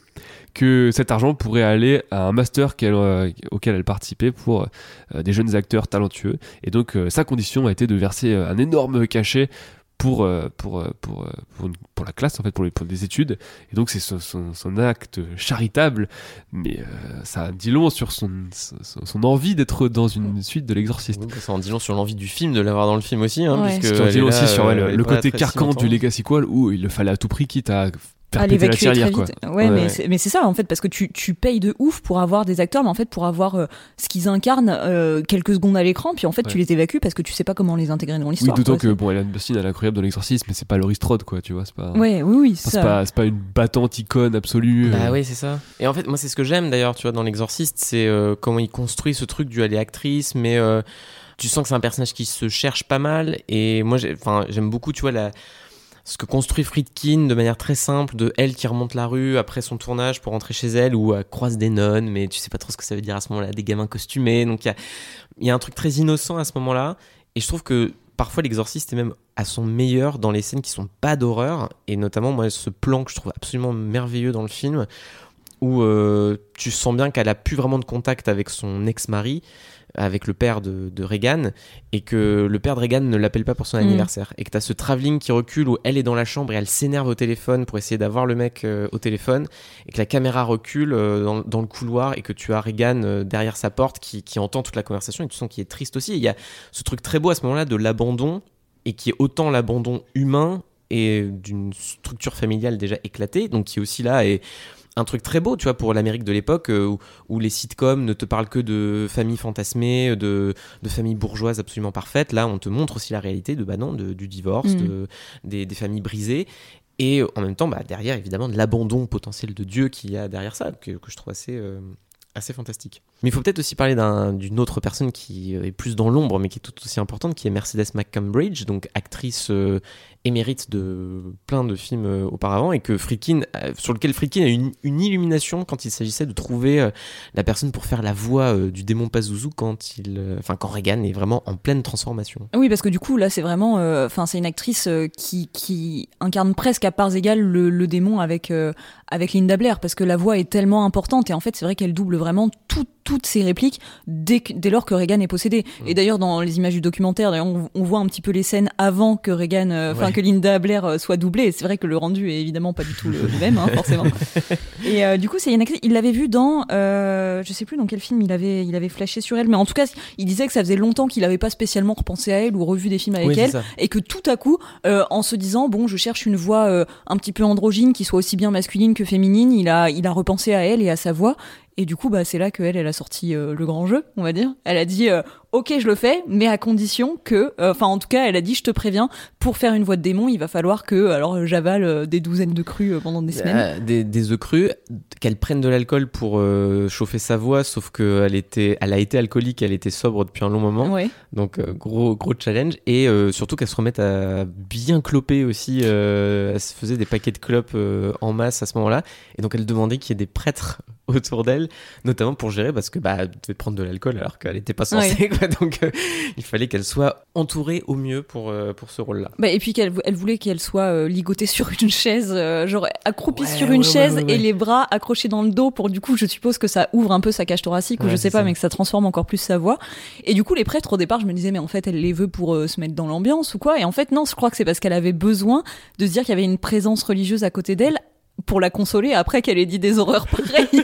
que cet argent pourrait aller à un master euh, auquel elle participait pour euh, des jeunes acteurs talentueux. Et donc, sa condition a été de verser un énorme cachet pour, euh, pour, euh, pour, euh, pour, pour la classe, en fait, pour, les, pour des études. Et donc, c'est son, son, son acte charitable, mais euh, ça dit long sur son, son, son envie d'être dans une suite de l'exorciste. Oui, ça en dit long sur l'envie du film, de l'avoir dans le film aussi. Hein, Ouais. puisque qui en dit long là, aussi sur ouais, le, côté carcan du Legacy Qual où il le fallait à tout prix, quitte à faire à la l'évacuer très tirelire. Quoi. vite. Ouais, Ouais. mais c'est ça en fait parce que tu, tu payes de ouf pour avoir des acteurs, mais en fait pour avoir euh, ce qu'ils incarnent euh, quelques secondes à l'écran, puis en fait tu les évacues parce que tu sais pas comment les intégrer dans Oui, l'histoire. d'autant quoi. que bon, Ellen Burstyn, elle est incroyable dans l'exorcisme, mais c'est pas Laurie Strode, quoi, tu vois. C'est pas, Ouais, oui, oui, c'est pas, c'est pas une battante icône absolue. Bah euh. oui, c'est ça. Et en fait, moi, c'est ce que j'aime d'ailleurs, tu vois, dans L'Exorciste, c'est euh, comment il construit ce truc du est actrice, mais euh, tu sens que c'est un personnage qui se cherche pas mal. Et moi, enfin, j'aime beaucoup, tu vois, la, ce que construit Friedkin de manière très simple, de elle qui remonte la rue après son tournage pour rentrer chez elle, ou elle croise des nonnes, mais tu sais pas trop ce que ça veut dire à ce moment-là, des gamins costumés. Donc il y y a un truc très innocent à ce moment-là. Et je trouve que parfois l'exorciste est même à son meilleur dans les scènes qui sont pas d'horreur. Et notamment, moi, ce plan que je trouve absolument merveilleux dans le film, où euh, tu sens bien qu'elle a plus vraiment de contact avec son ex-mari, avec le père de, de Reagan, et que le père de Reagan ne l'appelle pas pour son Mm. anniversaire. Et que tu as ce travelling qui recule où elle est dans la chambre et elle s'énerve au téléphone pour essayer d'avoir le mec euh, au téléphone, et que la caméra recule euh, dans, dans le couloir et que tu as Reagan euh, derrière sa porte qui, qui entend toute la conversation et tu sens qu'il est triste aussi. Il y a ce truc très beau à ce moment-là de l'abandon, et qui est autant l'abandon humain et d'une structure familiale déjà éclatée, donc qui est aussi là et un truc très beau, tu vois, pour l'Amérique de l'époque, euh, où, où les sitcoms ne te parlent que de familles fantasmées, de, de familles bourgeoises absolument parfaites. Là, on te montre aussi la réalité de, bah non, de- du divorce, Mm. de, des, des familles brisées. Et en même temps, bah, derrière, évidemment, de l'abandon potentiel de Dieu qu'il y a derrière ça, que, que je trouve assez, euh, assez fantastique. Mais il faut peut-être aussi parler d'un- d'une autre personne qui euh, est plus dans l'ombre, mais qui est tout aussi importante, qui est Mercedes McCambridge, donc actrice euh, émérite de plein de films euh, auparavant, et que Friedkin, euh, sur lequel Friedkin a une, une illumination quand il s'agissait de trouver euh, la personne pour faire la voix euh, du démon Pazuzu quand il, enfin quand Reagan est vraiment en pleine transformation. Oui, parce que du coup, là, c'est vraiment, enfin, c'est une actrice qui, qui incarne presque à parts égales le, le démon avec avec Linda Blair, parce que la voix est tellement importante et en fait, c'est vrai qu'elle double vraiment tout- toutes ses répliques dès, que- dès lors que Reagan est possédé. Et d'ailleurs, dans les images du documentaire, on, on voit un petit peu les scènes avant que Reagan, enfin que Linda Blair euh, soit doublée. C'est vrai que le rendu est évidemment pas du tout le même, hein, forcément. Et euh, du coup, c'est. Il l'avait vu dans, euh, je sais plus dans quel film il avait, il avait flashé sur elle, mais en tout cas, il disait que ça faisait longtemps qu'il avait pas spécialement repensé à elle ou revu des films avec Oui, elle, et que tout à coup, euh, en se disant bon, je cherche une voix un petit peu androgyne qui soit aussi bien masculine que féminine, il a, il a repensé à elle et à sa voix. Et du coup, bah, c'est là qu'elle, elle a sorti euh, le grand jeu, on va dire. Elle a dit, euh, ok, je le fais, mais à condition que, euh, enfin, en tout cas, elle a dit, je te préviens, pour faire une voix de démon, il va falloir que, alors, j'avale des douzaines de crues pendant des semaines. Euh, des, des œufs crus, qu'elle prenne de l'alcool pour chauffer sa voix, sauf qu'elle était, elle a été alcoolique, elle était sobre depuis un long moment, Ouais. donc gros gros challenge, et surtout qu'elle se remette à bien cloper aussi. elle se faisait des paquets de clopes en masse à ce moment-là, et donc elle demandait qu'il y ait des prêtres autour d'elle, notamment pour gérer parce que bah elle devait prendre de l'alcool alors qu'elle n'était pas censée, quoi. donc euh, il fallait qu'elle soit entourée au mieux pour euh, pour ce rôle-là. Bah, et puis qu'elle elle voulait qu'elle soit euh, ligotée sur une chaise, genre accroupie Ouais, sur une ouais, chaise ouais, et les bras accrochés dans le dos pour du coup, je suppose que ça ouvre un peu sa cage thoracique ou je sais pas, ça. mais que ça transforme encore plus sa voix. Et du coup, les prêtres au départ, je me disais mais en fait, elle les veut pour se mettre dans l'ambiance ou quoi? Et en fait, non, je crois que c'est parce qu'elle avait besoin de se dire qu'il y avait une présence religieuse à côté d'elle pour la consoler après qu'elle ait dit des horreurs pareilles.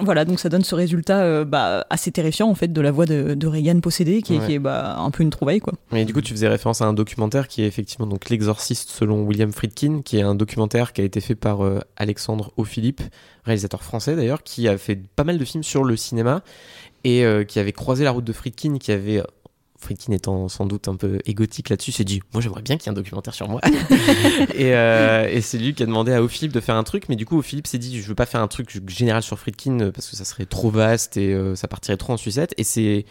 Voilà, donc ça donne ce résultat euh, bah, assez terrifiant en fait de la voix de, de Reagan possédée, qui est, Ouais. qui est bah, un peu une trouvaille quoi. Et du coup, tu faisais référence à un documentaire qui est effectivement donc L'Exorciste selon William Friedkin, qui est un documentaire qui a été fait par euh, Alexandre O'Philippe, réalisateur français d'ailleurs, qui a fait pas mal de films sur le cinéma et euh, qui avait croisé la route de Friedkin, qui avait Friedkin étant sans doute un peu égotique là-dessus, s'est dit moi j'aimerais bien qu'il y ait un documentaire sur moi. et euh, et c'est lui qui a demandé à O'Philippe de faire un truc, mais du coup O'Philippe s'est dit je veux pas faire un truc général sur Friedkin euh, parce que ça serait trop vaste et euh, ça partirait trop en sucette. Et c'est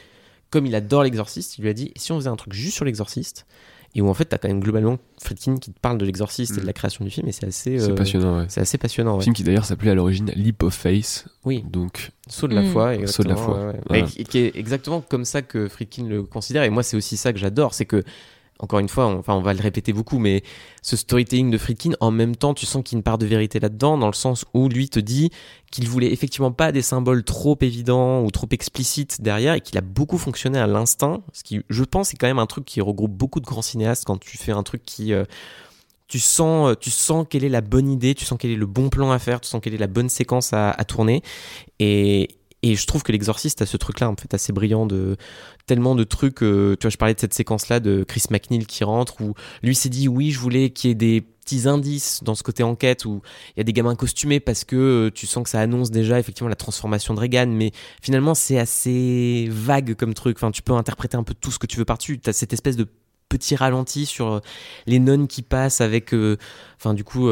comme il adore l'exorciste, il lui a dit si on faisait un truc juste sur l'exorciste et où en fait t'as quand même globalement Friedkin qui te parle de l'exorciste et de Mm. la création du film et c'est assez C'est euh, passionnant, ouais. c'est assez passionnant. Un Ouais. film qui d'ailleurs s'appelait à l'origine Leap of Faith. Oui, Donc, saut de la Mm. foi, Saut de la foi, ouais, ouais. voilà. Et qui- qui est exactement comme ça que Friedkin le considère. Et moi, c'est aussi ça que j'adore, c'est que encore une fois, on, va le répéter beaucoup, mais ce storytelling de Friedkin, en même temps, tu sens qu'il y a une part de vérité là-dedans, dans le sens où lui te dit qu'il voulait effectivement pas des symboles trop évidents ou trop explicites derrière, et qu'il a beaucoup fonctionné à l'instinct, ce qui, je pense, est quand même un truc qui regroupe beaucoup de grands cinéastes quand tu fais un truc qui euh, tu sens, euh, tu sens quelle est la bonne idée, tu sens quel est le bon plan à faire, tu sens quelle est la bonne séquence à, à tourner. Et, et je trouve que l'exorciste a ce truc-là, en fait, assez brillant de tellement de trucs. euh, tu vois, je parlais de cette séquence-là de Chris McNeil qui rentre, où lui s'est dit oui, je voulais qu'il y ait des petits indices dans ce côté enquête où il y a des gamins costumés parce que euh, tu sens que ça annonce déjà effectivement la transformation de Reagan mais finalement c'est assez vague comme truc enfin tu peux interpréter un peu tout ce que tu veux par-dessus t'as cette espèce de petit ralenti sur euh, les nonnes qui passent avec enfin du coup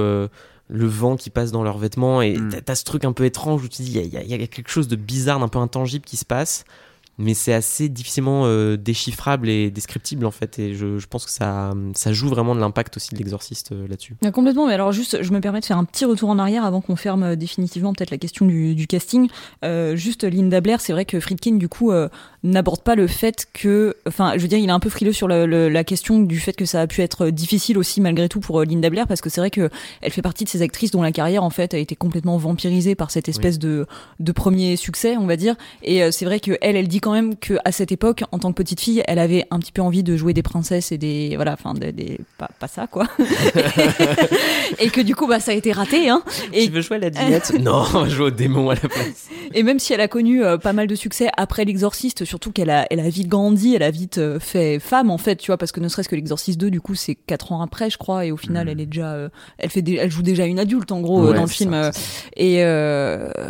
le vent qui passe dans leurs vêtements et Mm. t'as- ce truc un peu étrange où tu dis il y y a quelque chose de bizarre d'un peu intangible qui se passe mais c'est assez difficilement euh, déchiffrable et descriptible en fait et je, je pense que ça, ça joue vraiment de l'impact aussi de l'exorciste euh, là-dessus Ah, complètement, mais alors juste, je me permets de faire un petit retour en arrière avant qu'on ferme euh, définitivement peut-être la question du, du casting. Juste Linda Blair, c'est vrai que Friedkin du coup n'aborde pas le fait que, enfin, je veux dire, il est un peu frileux sur le- le- la question du fait que ça a pu être difficile aussi malgré tout pour Linda Blair parce que c'est vrai que elle fait partie de ces actrices dont la carrière en fait a été complètement vampirisée par cette espèce de de premier succès, on va dire. Et c'est vrai que elle, elle dit quand même que à cette époque, en tant que petite fille, elle avait un petit peu envie de jouer des princesses et des voilà, enfin des, des- pas, pas ça quoi. et que du coup, bah ça a été raté. Hein. Et, Tu veux jouer à la dinette? Non, on va jouer au démon à la place. et même si elle a connu euh, pas mal de succès après l'exorciste, surtout qu'elle a, elle a vite grandi, elle a vite euh, fait femme en fait, tu vois, parce que ne serait-ce que l'exorciste 2, du coup, c'est quatre ans après, je crois, et au final, elle est déjà, euh, elle fait, des- elle joue déjà une adulte en gros Ouais, dans le film. ça, et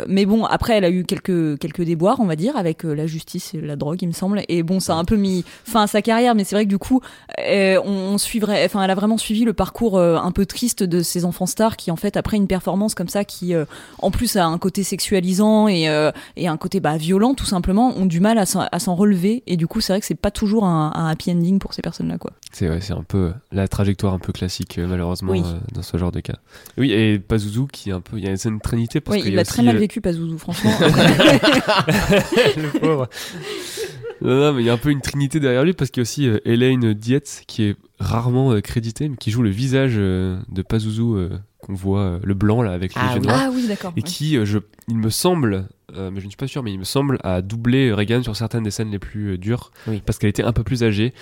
mais bon, après, elle a eu quelques quelques déboires, on va dire, avec la justice et la drogue, il me semble. Et bon, ça a un peu mis fin à sa carrière, mais c'est vrai que du coup, euh, on, on suivrait, enfin, elle a vraiment suivi le parcours euh, un peu triste de ces enfants stars qui, en fait, après une performance comme ça, qui euh, en plus a un côté sexualisant et et un côté bah, violent, tout simplement, ont du mal à s'en relever. Et du coup, c'est vrai que c'est pas toujours un, un happy ending pour ces personnes-là, quoi. C'est ouais, c'est un peu la trajectoire un peu classique malheureusement Oui. dans ce genre de cas. Oui et Pazuzu qui est un peu il y a une scène trinité parce Oui, qu'il il a a très mal vécu, Pazuzu, franchement. le pauvre. Non, non, mais il y a un peu une trinité derrière lui parce qu'il y a aussi euh, Elaine Dietz qui est rarement euh, créditée mais qui joue le visage euh, de Pazuzu euh, qu'on voit le blanc là avec les Ah yeux oui. noirs ah oui, d'accord. et ouais. qui je il me semble mais je ne suis pas sûr mais il me semble a doublé Reagan sur certaines des scènes les plus dures Oui. parce qu'elle était un peu plus âgée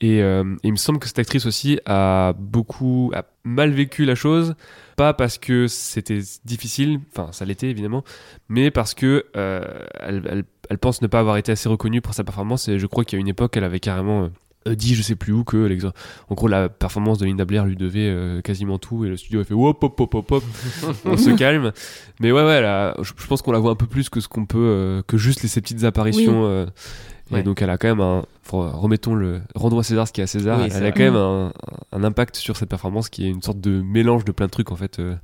et, et il me semble que cette actrice aussi a beaucoup a mal vécu la chose pas parce que c'était difficile enfin ça l'était évidemment mais parce que euh, elle, elle- elle pense ne pas avoir été assez reconnue pour sa performance et je crois qu'il y a une époque elle avait carrément euh, dit je sais plus où que en gros la performance de Linda Blair lui devait euh, quasiment tout et le studio a fait hop hop hop hop hop on se calme mais ouais ouais là, je, je pense qu'on la voit un peu plus que ce qu'on peut que juste les, ces petites apparitions Ouais. et donc elle a quand même un remettons le rendons à César ce qui est à César Oui, elle a vrai. quand même un, un impact sur cette performance qui est une sorte de mélange de plein de trucs en fait euh.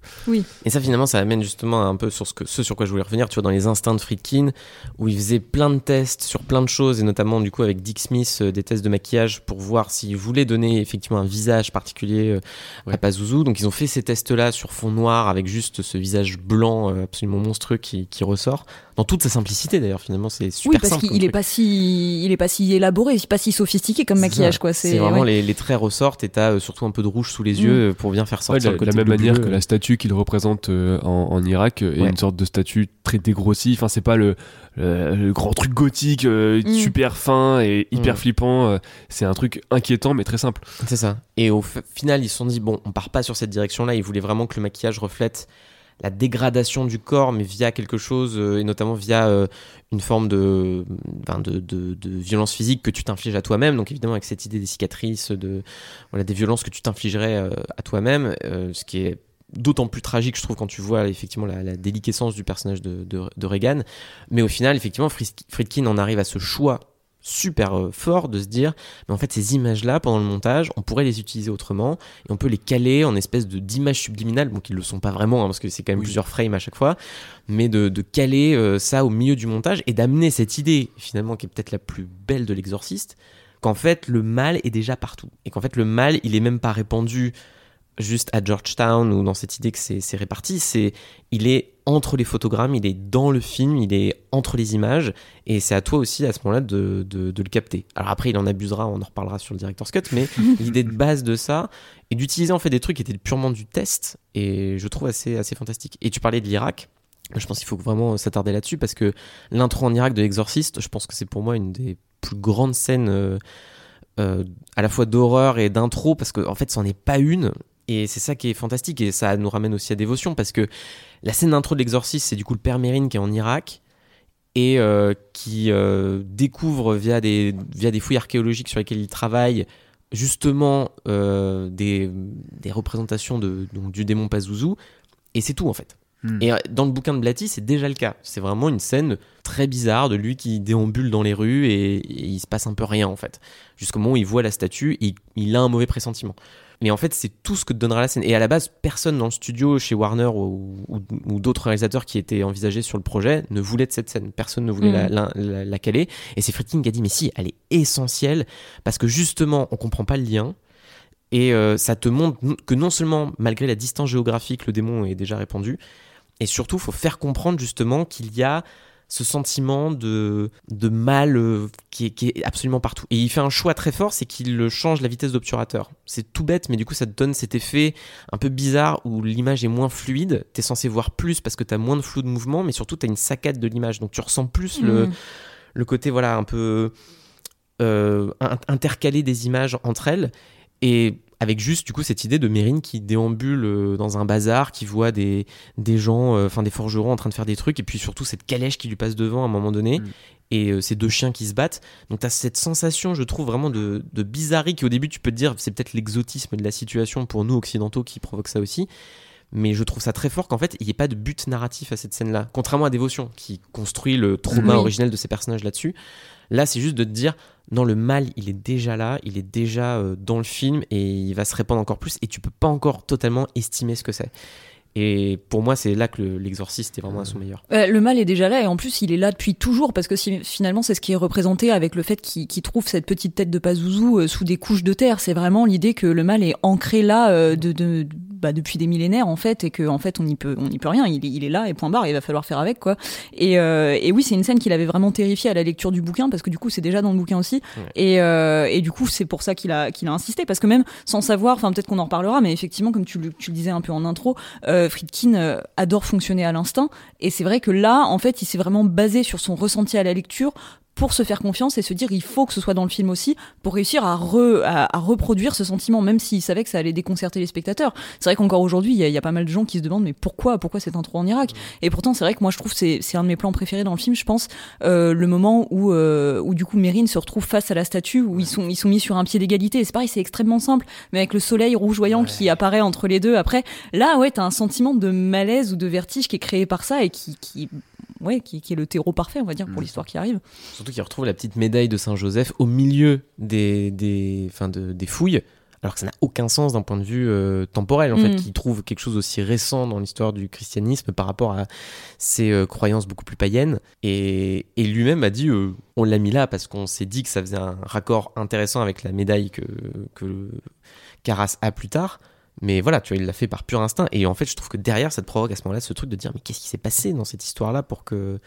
Et ça, finalement, ça amène justement un peu sur ce, que, ce sur quoi je voulais revenir, tu vois, dans les instincts de Friedkin, où il faisait plein de tests sur plein de choses, et notamment, du coup, avec Dick Smith, euh, des tests de maquillage pour voir s'il voulait donner effectivement un visage particulier euh, Ouais. à Pazuzu. Donc, ils ont fait ces tests-là sur fond noir, avec juste ce visage blanc euh, absolument monstrueux qui, qui ressort. Dans toute sa simplicité, d'ailleurs, finalement, c'est super Oui, parce simple qu'il est pas si, il est pas si élaboré, pas si sophistiqué comme maquillage, ça. quoi. C'est vraiment ouais. les, les traits ressortent et t'as euh, surtout un peu de rouge sous les Mm. yeux euh, pour bien faire Ouais, sortir de la, le de côté la même bleu manière bleu. que la statue qu'il représente euh, en, en Irak est Ouais. une sorte de statue très dégrossie. Enfin, c'est pas le, le, le grand truc gothique euh, Mm. super fin et hyper Mm. flippant. c'est un truc inquiétant mais très simple. C'est ça. Et au final, ils se sont dit, bon, on part pas sur cette direction-là. Ils voulaient vraiment que le maquillage reflète la dégradation du corps, mais via quelque chose, euh, et notamment via euh, une forme de, violence physique que tu t'infliges à toi-même. Donc évidemment, avec cette idée des cicatrices, de, voilà, des violences que tu t'infligerais euh, à toi-même, ce qui est d'autant plus tragique, je trouve, quand tu vois effectivement la, déliquescence du personnage de, de, Reagan. Mais au final, effectivement, Friedkin en arrive à ce choix super euh, fort de se dire mais en fait ces images là pendant le montage on pourrait les utiliser autrement et on peut les caler en espèce de d'images subliminales bon qui le sont pas vraiment hein, parce que c'est quand même Oui. plusieurs frames à chaque fois mais de, de caler euh, ça au milieu du montage et d'amener cette idée finalement qui est peut-être la plus belle de l'exorciste qu'en fait le mal est déjà partout et qu'en fait le mal il est même pas répandu juste à Georgetown ou dans cette idée que c'est c'est réparti c'est il est entre les photogrammes il est dans le film il est entre les images et c'est à toi aussi à ce moment-là de, de, de le capter. Alors après, il en abusera, on en reparlera sur le director's cut, mais l'idée de base de ça et d'utiliser en fait des trucs qui étaient purement du test et je trouve assez, assez fantastique. Et tu parlais de l'Irak. Je pense qu'il faut vraiment s'attarder là-dessus parce que l'intro en Irak de l'Exorciste, je pense que c'est pour moi une des plus grandes scènes euh, euh, à la fois d'horreur et d'intro parce qu'en en fait, c'en est pas une. Et c'est ça qui est fantastique et ça nous ramène aussi à Dévotion parce que la scène d'intro de l'Exorciste, c'est du coup le père Mérine qui est en Irak et euh, qui euh, découvre via des, via des fouilles archéologiques sur lesquelles il travaille justement euh, des, des représentations de, du démon Pazuzu et c'est tout en fait. Hmm. Et euh, dans le bouquin de Blatty, c'est déjà le cas. C'est vraiment une scène très bizarre de lui qui déambule dans les rues et, et il se passe un peu rien en fait. Jusqu'au moment où il voit la statue et il, il a un mauvais pressentiment. Mais en fait, c'est tout ce que te donnera la scène. Et à la base, personne dans le studio, chez Warner ou, ou- ou d'autres réalisateurs qui étaient envisagés sur le projet, ne voulait de cette scène. Personne ne voulait Mm. la, la, la- la caler. Et c'est Friedkin qui a dit, mais si, elle est essentielle, parce que justement, on comprend pas le lien. Et euh, ça te montre que non seulement, malgré la distance géographique, le démon est déjà répandu, et surtout, faut faire comprendre justement qu'il y a ce sentiment de, de mal euh, qui, est, qui est absolument partout. Et il fait un choix très fort, c'est qu'il change la vitesse d'obturateur. C'est tout bête, mais du coup, ça te donne cet effet un peu bizarre où l'image est moins fluide. T'es censé voir plus parce que t'as moins de flou de mouvement, mais surtout t'as une saccade de l'image. Donc tu ressens plus le, Mm. le côté voilà un peu euh, in- intercaler des images entre elles et avec juste du coup cette idée de Mérine qui déambule euh, dans un bazar, qui voit des, des gens, euh, enfin des forgerons en train de faire des trucs, et puis surtout cette calèche qui lui passe devant à un moment donné, Mm. et euh, ces deux chiens qui se battent. Donc tu as cette sensation, je trouve, vraiment de, de bizarrerie qui au début tu peux te dire c'est peut-être l'exotisme de la situation pour nous occidentaux qui provoque ça aussi. Mais je trouve ça très fort qu'en fait, il n'y ait pas de but narratif à cette scène-là. Contrairement à Dévotion, qui construit le trauma Oui. originel de ces personnages là-dessus. Là, c'est juste de te dire, non, le mal, il est déjà là, il est déjà euh, dans le film et il va se répandre encore plus et tu peux pas encore totalement estimer ce que c'est. Et pour moi, c'est là que le- l'exorciste est vraiment à son meilleur. Euh, le mal est déjà là et en plus il est là depuis toujours parce que si- finalement c'est ce qui est représenté avec le fait qu'il trouve cette petite tête de Pazuzu euh, sous des couches de terre. C'est vraiment l'idée que le mal est ancré là euh, de, de- bah, depuis des millénaires en fait et que en fait on n'y peut on n'y peut rien. Il, est- il est là et point barre. Il va falloir faire avec quoi. Et, et oui c'est une scène qui l'avait vraiment terrifié à la lecture du bouquin parce que du coup c'est déjà dans le bouquin aussi Ouais. et, et du coup c'est pour ça qu'il a qu'il a insisté parce que même sans savoir, enfin peut-être qu'on en reparlera, mais effectivement comme tu, le- tu le disais un peu en intro, euh, Friedkin euh, adore fonctionner à l'instinct. Et c'est vrai que là, en fait, il s'est vraiment basé sur son ressenti à la lecture pour se faire confiance et se dire il faut que ce soit dans le film aussi pour réussir à, re- à, à reproduire ce sentiment même s'il savait que ça allait déconcerter les spectateurs. C'est vrai qu'encore aujourd'hui il y, y a pas mal de gens qui se demandent mais pourquoi pourquoi cette intro en Irak? Et pourtant c'est vrai que moi je trouve c'est c'est un de mes plans préférés dans le film je pense euh, le moment où euh, où du coup Mérine se retrouve face à la statue où ils sont ils sont mis sur un pied d'égalité. Et c'est pareil c'est extrêmement simple mais avec le soleil rougeoyant qui apparaît entre les deux après là ouais t'as un sentiment de malaise ou de vertige qui est créé par ça et qui qui ouais qui, qui est le terreau parfait on va dire pour Mm. l'histoire qui arrive Surtout qu'il retrouve la petite médaille de Saint-Joseph au milieu des, des, enfin de- des fouilles, alors que ça n'a aucun sens d'un point de vue euh, temporel, en fait, Mm. qu'il trouve quelque chose aussi récent dans l'histoire du christianisme par rapport à ses euh, croyances beaucoup plus païennes. Et, et lui-même a dit, euh, on l'a mis là parce qu'on s'est dit que ça faisait un raccord intéressant avec la médaille que, que Caras a plus tard. Mais voilà, tu vois, il l'a fait par pur instinct. Et en fait, je trouve que derrière, ça te provoque à ce moment-là ce truc de dire, mais qu'est-ce qui s'est passé dans cette histoire-là pour que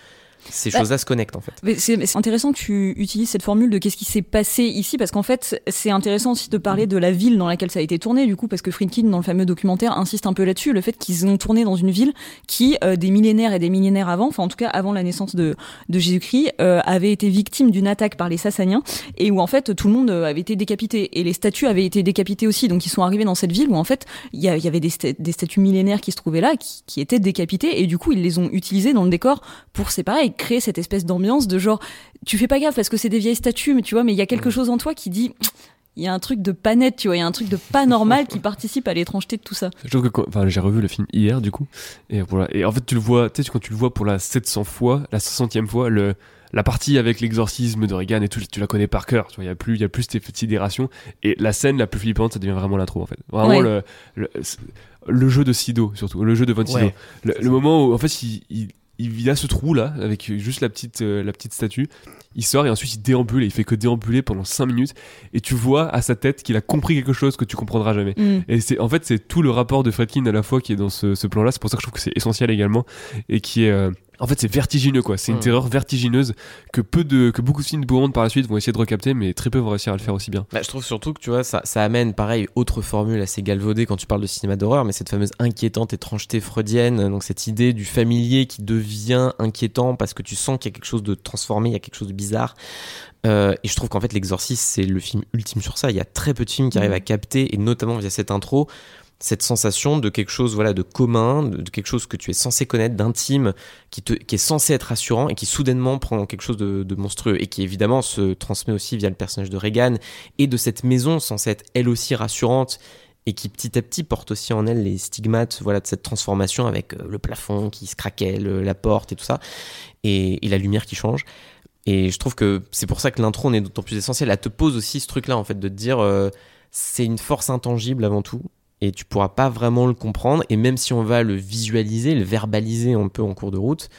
ces Bah, choses-là se connectent, en fait. C'est intéressant que tu utilises cette formule de qu'est-ce qui s'est passé ici, parce qu'en fait, c'est intéressant aussi de parler de la ville dans laquelle ça a été tourné, du coup, parce que Friedkin, dans le fameux documentaire, insiste un peu là-dessus, le fait qu'ils ont tourné dans une ville qui, euh, des millénaires et des millénaires avant, enfin en tout cas avant la naissance de, de Jésus-Christ, euh, avait été victime d'une attaque par les Sassaniens, et où en fait tout le monde euh, avait été décapité, et les statues avaient été décapitées aussi, donc ils sont arrivés dans cette ville où en fait il y, avait des, sta- des statues millénaires qui se trouvaient là, qui, qui étaient décapitées, et du coup ils les ont utilisées dans le décor pour, c'est pareil, créer cette espèce d'ambiance de genre, tu fais pas gaffe parce que c'est des vieilles statues, mais tu vois, mais il y a quelque chose en toi qui dit, il y a un truc de pas net, tu vois, il y a un truc de pas normal qui participe à l'étrangeté de tout ça. Je trouve que enfin, j'ai revu le film hier du coup et voilà et en fait tu le vois tu sais quand tu le vois pour la 700 fois la 60e fois le la partie avec l'exorcisme de Reagan et tout tu la connais par cœur tu vois il y a plus il y a plus ces sidérations et la scène la plus flippante ça devient vraiment l'intro en fait vraiment Ouais. le, le le jeu de Sido surtout le jeu de Von Sido Ouais. le, le moment où en fait il, il il a ce trou là avec juste la petite euh, la petite statue il sort et ensuite il déambule et il fait que déambuler pendant 5 minutes et tu vois à sa tête qu'il a compris quelque chose que tu comprendras jamais Mm. et c'est en fait c'est tout le rapport de Fredkin à la fois qui est dans ce, ce plan-là. C'est pour ça que je trouve que c'est essentiel également et qui est euh, en fait c'est vertigineux quoi. C'est une Mm. terreur vertigineuse que peu de que beaucoup de films bourrons par la suite vont essayer de recapter, mais très peu vont réussir à le faire aussi bien. Bah, je trouve surtout que tu vois, ça, ça amène pareil, autre formule assez galvaudée quand tu parles de cinéma d'horreur, mais cette fameuse inquiétante étrangeté freudienne, donc cette idée du familier qui devient inquiétant parce que tu sens qu'il y a quelque chose de transformé, il y a quelque chose de bizarre. Euh, et je trouve qu'en fait, L'Exorciste, c'est le film ultime sur ça. Il y a très peu de films qui arrivent Mhm. à capter, et notamment via cette intro, cette sensation de quelque chose voilà de commun, de, quelque chose que tu es censé connaître, d'intime, qui, te, qui est censé être rassurant et qui soudainement prend quelque chose de, monstrueux et qui évidemment se transmet aussi via le personnage de Reagan et de cette maison censée être elle aussi rassurante et qui petit à petit porte aussi en elle les stigmates voilà de cette transformation avec euh, le plafond qui se craquait, la porte et tout ça et, la lumière qui change. Et je trouve que c'est pour ça que l'intro est d'autant plus essentielle. Elle te pose aussi ce truc-là, en fait, de te dire euh, c'est une force intangible avant tout. Et tu pourras pas vraiment le comprendre. Et même si on va le visualiser, le verbaliser un peu en cours de route,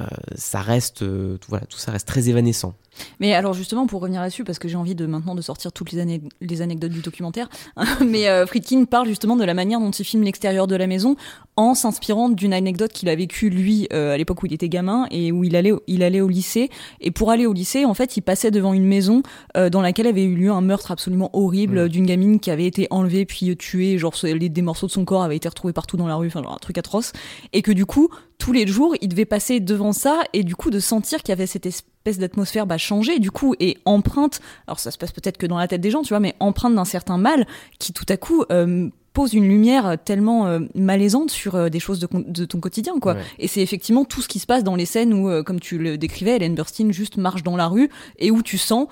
euh, ça reste, euh, tout- voilà, tout ça reste très évanescent. Mais alors justement, pour revenir là-dessus, parce que j'ai envie de maintenant de sortir toutes les, ane- les anecdotes du documentaire, mais euh, Friedkin parle justement de la manière dont il filme l'extérieur de la maison en s'inspirant d'une anecdote qu'il a vécue lui euh, à l'époque où il était gamin et où il allait, il allait au lycée. Et pour aller au lycée, en fait, il passait devant une maison dans laquelle avait eu lieu un meurtre absolument horrible d'une gamine qui avait été enlevée puis tuée, genre les, des morceaux de son corps avaient été retrouvés partout dans la rue, enfin genre un truc atroce. Et que du coup, tous les jours, il devait passer devant ça et du coup de sentir qu'il y avait cette, es- espèce d'atmosphère bah, changer du coup et empreinte alors ça se passe peut-être que dans la tête des gens tu vois mais empreinte d'un certain mal qui tout à coup euh, pose une lumière tellement euh, malaisante sur euh, des choses de, ton quotidien quoi Ouais. et c'est effectivement tout ce qui se passe dans les scènes où comme tu le décrivais Ellen Burstyn juste marche dans la rue et où tu sens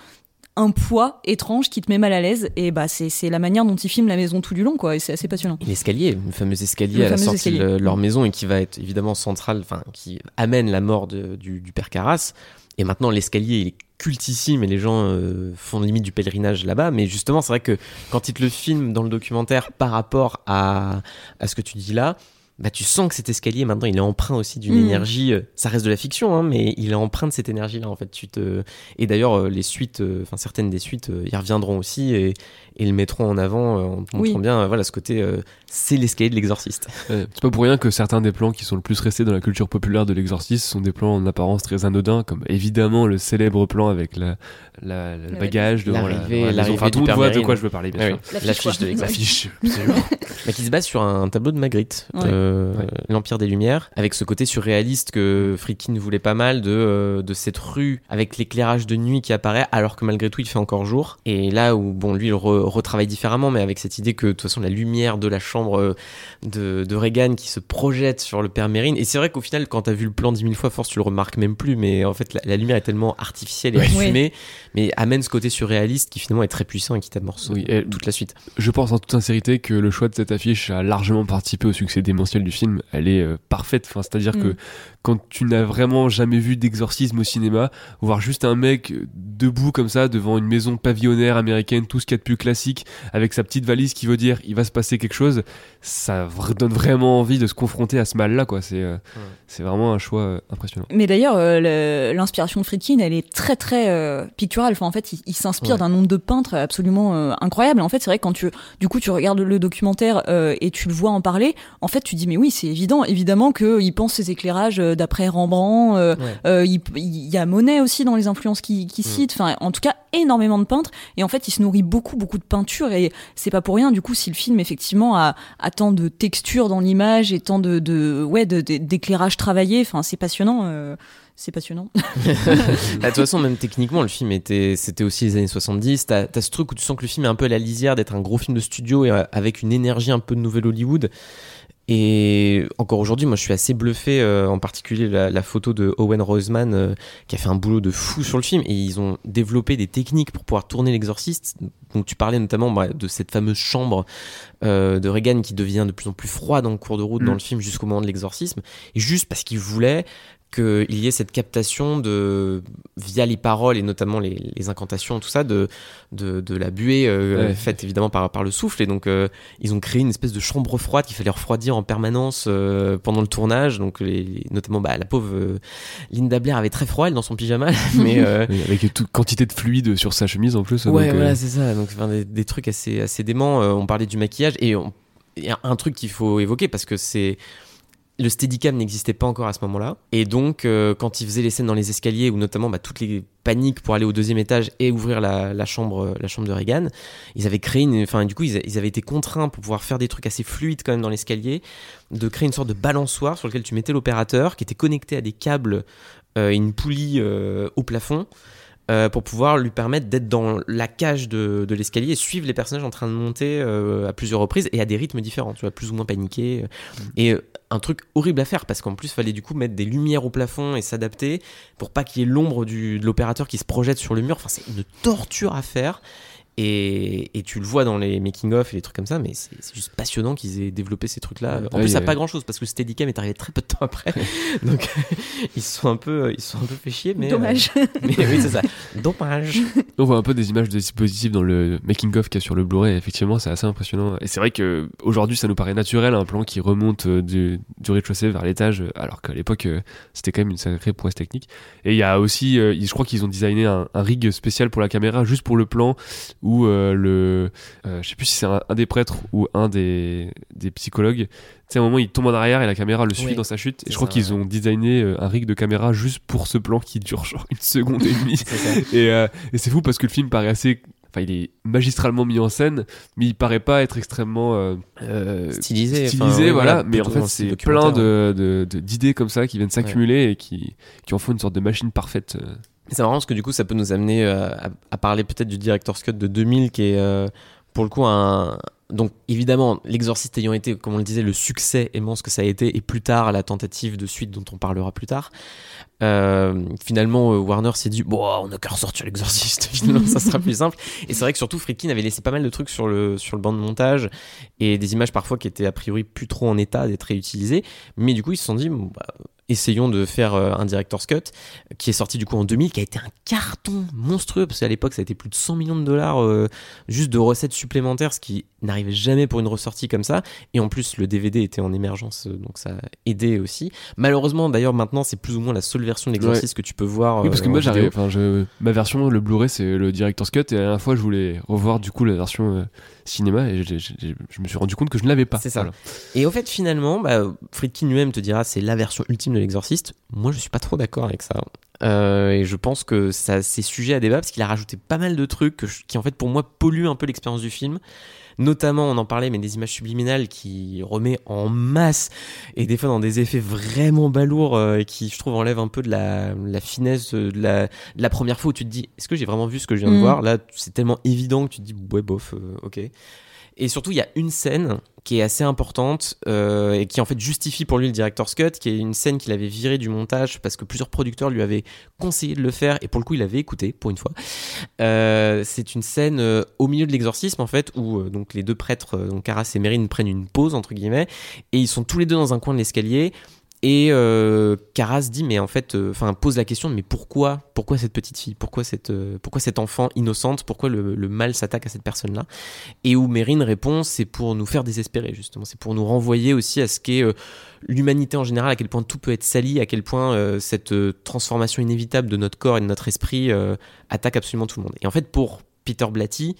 un poids étrange qui te met mal à l'aise et bah c'est la manière dont ils filment la maison tout du long quoi et c'est assez passionnant L'escalier, le fameux escalier Le à la sortie de leur maison et qui va être évidemment central, enfin qui amène la mort de- du, du père Carras. Et maintenant l'escalier il est cultissime et les gens euh, font limite du pèlerinage là-bas. Mais justement c'est vrai que quand ils te le filment dans le documentaire par rapport à, à ce que tu dis là, bah tu sens que cet escalier maintenant il est empreint aussi d'une Mm. énergie. euh, Ça reste de la fiction, hein, mais il est empreint de cette énergie là en fait. Tu te et d'ailleurs euh, les suites, euh, enfin certaines des suites y reviendront aussi et, et le mettront en avant euh, en Oui. montrant bien euh, voilà ce côté euh, c'est l'escalier de l'exorciste. Ouais, c'est pas pour rien que certains des plans qui sont le plus restés dans la culture populaire de l'exorcisme sont des plans en apparence très anodins, comme évidemment le célèbre plan avec la, la- le Le- bagage devant la, l'arrivée- la Enfin, tout le monde voit de quoi je veux parler, bien Ouais, sûr. oui. L'affiche, de l'exorciste. Mais qui se base sur un tableau de Magritte, Ouais. euh, Ouais. l'Empire des Lumières, avec ce côté surréaliste que Friedkin voulait pas mal de, euh, de cette rue avec l'éclairage de nuit qui apparaît, alors que malgré tout il fait encore jour. Et là où, bon, lui il re- retravaille différemment, mais avec cette idée que de toute façon la lumière de la chambre euh, de, de Reagan qui se projette sur le père Mérine. Et c'est vrai qu'au final, quand t'as vu le plan dix mille fois, force tu le remarques même plus, mais en fait la, la lumière est tellement artificielle et Ouais. assumée, mais amène ce côté surréaliste qui finalement est très puissant et qui t'amorce Oui, euh, et- toute la suite. Je pense en toute sincérité que le choix de cette affiche a largement participé au succès démentiel du film. Elle est euh, parfaite. Enfin, c'est-à-dire Mm. que quand tu n'as vraiment jamais vu d'exorcisme au cinéma, voir juste un mec debout comme ça devant une maison pavillonnaire américaine, tout ce qu'il y a de plus classique, avec sa petite valise qui veut dire il va se passer quelque chose, ça donne vraiment envie de se confronter à ce mal-là. quoi. C'est euh, c'est vraiment un choix euh, impressionnant. Mais d'ailleurs, euh, l'inspiration de Friedkin, elle est très très euh, picturale. Enfin, en fait, il, il s'inspire Ouais. d'un nombre de peintres absolument euh, incroyable. En fait, c'est vrai que quand tu, du coup, tu regardes le documentaire euh, et tu le vois en parler, en fait, tu dis mais oui, c'est évident, évidemment qu'il pense ses éclairages d'après Rembrandt. euh, Ouais. euh, il, il y a Monet aussi dans les influences qu'il qu'il cite. Enfin, en tout cas, énormément de peintres. Et en fait, il se nourrit beaucoup beaucoup de peinture. Et c'est pas pour rien. Du coup, si le film effectivement a, tant de texture dans l'image et tant de, ouais de- de- d'éclairage travaillé, enfin, c'est passionnant. euh, c'est passionnant. Bah, De toute façon, même techniquement, le film était, c'était aussi les années 70. T'as, t'as ce truc où tu sens que le film est un peu à la lisière d'être un gros film de studio et euh, avec une énergie un peu de nouvelle Hollywood. Et encore aujourd'hui, moi, je suis assez bluffé, euh, en particulier la, la photo de Owen Roseman, euh, qui a fait un boulot de fou sur le film. Et ils ont développé des techniques pour pouvoir tourner l'exorciste. Donc, tu parlais notamment bah, de cette fameuse chambre euh, de Reagan qui devient de plus en plus froide en cours de route Mm. dans le film jusqu'au moment de l'exorcisme. Et juste parce qu'ils voulaient qu'il y ait cette captation de via les paroles et notamment les, les incantations tout ça de de, de la buée euh, Ouais. faite évidemment par par le souffle et donc euh, ils ont créé une espèce de chambre froide qu'il fallait refroidir en permanence euh, pendant le tournage donc les, les- notamment bah, la pauvre Linda Blair avait très froid elle dans son pyjama mais avec toute quantité de fluide sur sa chemise en plus. Ouais, donc, voilà, c'est ça. Donc, enfin, des, des trucs assez, assez déments. On parlait du maquillage et on- il y a un truc qu'il faut évoquer parce que c'est. Le Steadicam n'existait pas encore à ce moment-là. Et donc, euh, quand ils faisaient les scènes dans les escaliers, ou notamment bah, toutes les paniques pour aller au deuxième étage et ouvrir la, chambre, de Reagan, ils avaient créé une. Enfin, du ils avaient été contraints pour pouvoir faire des trucs assez fluides quand même dans l'escalier, de créer une sorte de balançoire sur lequel tu mettais l'opérateur qui était connecté à des câbles euh, et une poulie euh, au plafond euh, pour pouvoir lui permettre d'être dans la cage de, de l'escalier et suivre les personnages en train de monter euh, à plusieurs reprises et à des rythmes différents, tu vois, plus ou moins paniqués. Et euh, un truc horrible à faire parce qu'en plus, il fallait du coup mettre des lumières au plafond et s'adapter pour pas qu'il y ait l'ombre de l'opérateur qui se projette sur le mur. Enfin, c'est une torture à faire. Et, et tu le vois dans les making-of et les trucs comme ça, mais c'est c'est juste passionnant qu'ils aient développé ces trucs-là. En Ouais, plus, ça a- pas grand-chose parce que le Steadicam est arrivé très peu de temps après. Donc, ils se sont un peu, ils sont un peu fait chier. Mais, euh, Dommage. mais oui, c'est ça. Dommage. On voit un peu des images de dispositifs dans le making of qu'il y a sur le Blu-ray. Effectivement, c'est assez impressionnant. Et c'est vrai que aujourd'hui, ça nous paraît naturel, un plan qui remonte euh, du, du rez-de-chaussée vers l'étage, euh, alors qu'à l'époque, euh, c'était quand même une sacrée prouesse technique. Et il y a aussi, euh, je crois qu'ils ont designé un, un rig spécial pour la caméra, juste pour le plan où euh, le, euh, je sais plus si c'est un, un des prêtres ou un des, des psychologues. Tu sais, à un moment, il tombe en arrière et la caméra le suit Oui, dans sa chute. Et je crois qu'ils ont designé euh, un rig de caméra juste pour ce plan qui dure genre une seconde et demie. Et, euh, et c'est fou parce que le film paraît assez. Enfin, il est magistralement mis en scène, mais il paraît pas être extrêmement euh, euh, Stylisé, stylisé, oui, voilà. voilà, Mais en fait, c'est plein de- d'idées comme ça qui viennent s'accumuler et qui, qui en font une sorte de machine parfaite. C'est marrant parce que du coup, ça peut nous amener euh, à, à parler peut-être du Director's Cut de 2000 qui est euh, pour le coup un. Donc évidemment, l'exorciste ayant été, comme on le disait, le succès immense que ça a été, et plus tard la tentative de suite dont on parlera plus tard, euh, finalement euh, Warner s'est dit bon on n'a qu'à ressortir l'exorciste finalement ça sera plus simple. Et c'est vrai que surtout Friedkin avait laissé pas mal de trucs sur le sur le banc de montage et des images parfois qui étaient a priori plus trop en état d'être réutilisées. Mais du coup ils se sont dit bah, essayons de faire euh, un director's cut qui est sorti du coup en 2000 qui a été un carton monstrueux parce qu'à l'époque ça a été plus de 100 millions de dollars juste de recettes supplémentaires ce qui n'arrivait jamais pour une ressortie comme ça. Et en plus le DVD était en émergence donc ça a aidé aussi. Malheureusement d'ailleurs maintenant c'est plus ou moins la seule version de l'exorciste que tu peux voir Oui, parce que euh, moi, j'arrive. vidéo. Enfin, je, ma version, le Blu-ray, c'est le Director's Cut. Et la dernière fois, je voulais revoir du coup la version euh, cinéma et je me suis rendu compte que je ne l'avais pas. C'est ça. Voilà. Et au fait, finalement, bah, Friedkin lui-même te dira c'est la version ultime de l'exorciste. Moi, je suis pas trop d'accord avec ça. Euh, et je pense que ça, c'est sujet à débat parce qu'il a rajouté pas mal de trucs que je- qui, en fait, pour moi, polluent un peu l'expérience du film. Notamment, on en parlait, mais des images subliminales qui remet en masse et des fois dans des effets vraiment balourds euh, et qui, je trouve, enlèvent un peu de la, la finesse de la, de la première fois où tu te dis est-ce que j'ai vraiment vu ce que je viens de Mm. voir? Là, c'est tellement évident que tu te dis ouais, bof, euh, ok. Et surtout, il y a une scène qui est assez importante euh, et qui en fait justifie pour lui le director's cut, qui est une scène qu'il avait virée du montage parce que plusieurs producteurs lui avaient conseillé de le faire et pour le coup il avait écouté pour une fois. Euh, c'est une scène euh, au milieu de l'exorcisme en fait où donc les deux prêtres, donc Caras et Mérine prennent une pause entre guillemets et ils sont tous les deux dans un coin de l'escalier. Et euh, Caras dit mais en fait, euh, enfin pose la question mais pourquoi, pourquoi cette petite fille, pourquoi cette, euh, pourquoi cet enfant innocente, pourquoi le, mal s'attaque à cette personne là Et où Mérine répond c'est pour nous faire désespérer justement, c'est pour nous renvoyer aussi à ce qu'est euh, l'humanité en général, à quel point tout peut être sali, à quel point cette transformation inévitable de notre corps et de notre esprit attaque absolument tout le monde. Et en fait pour Peter Blatty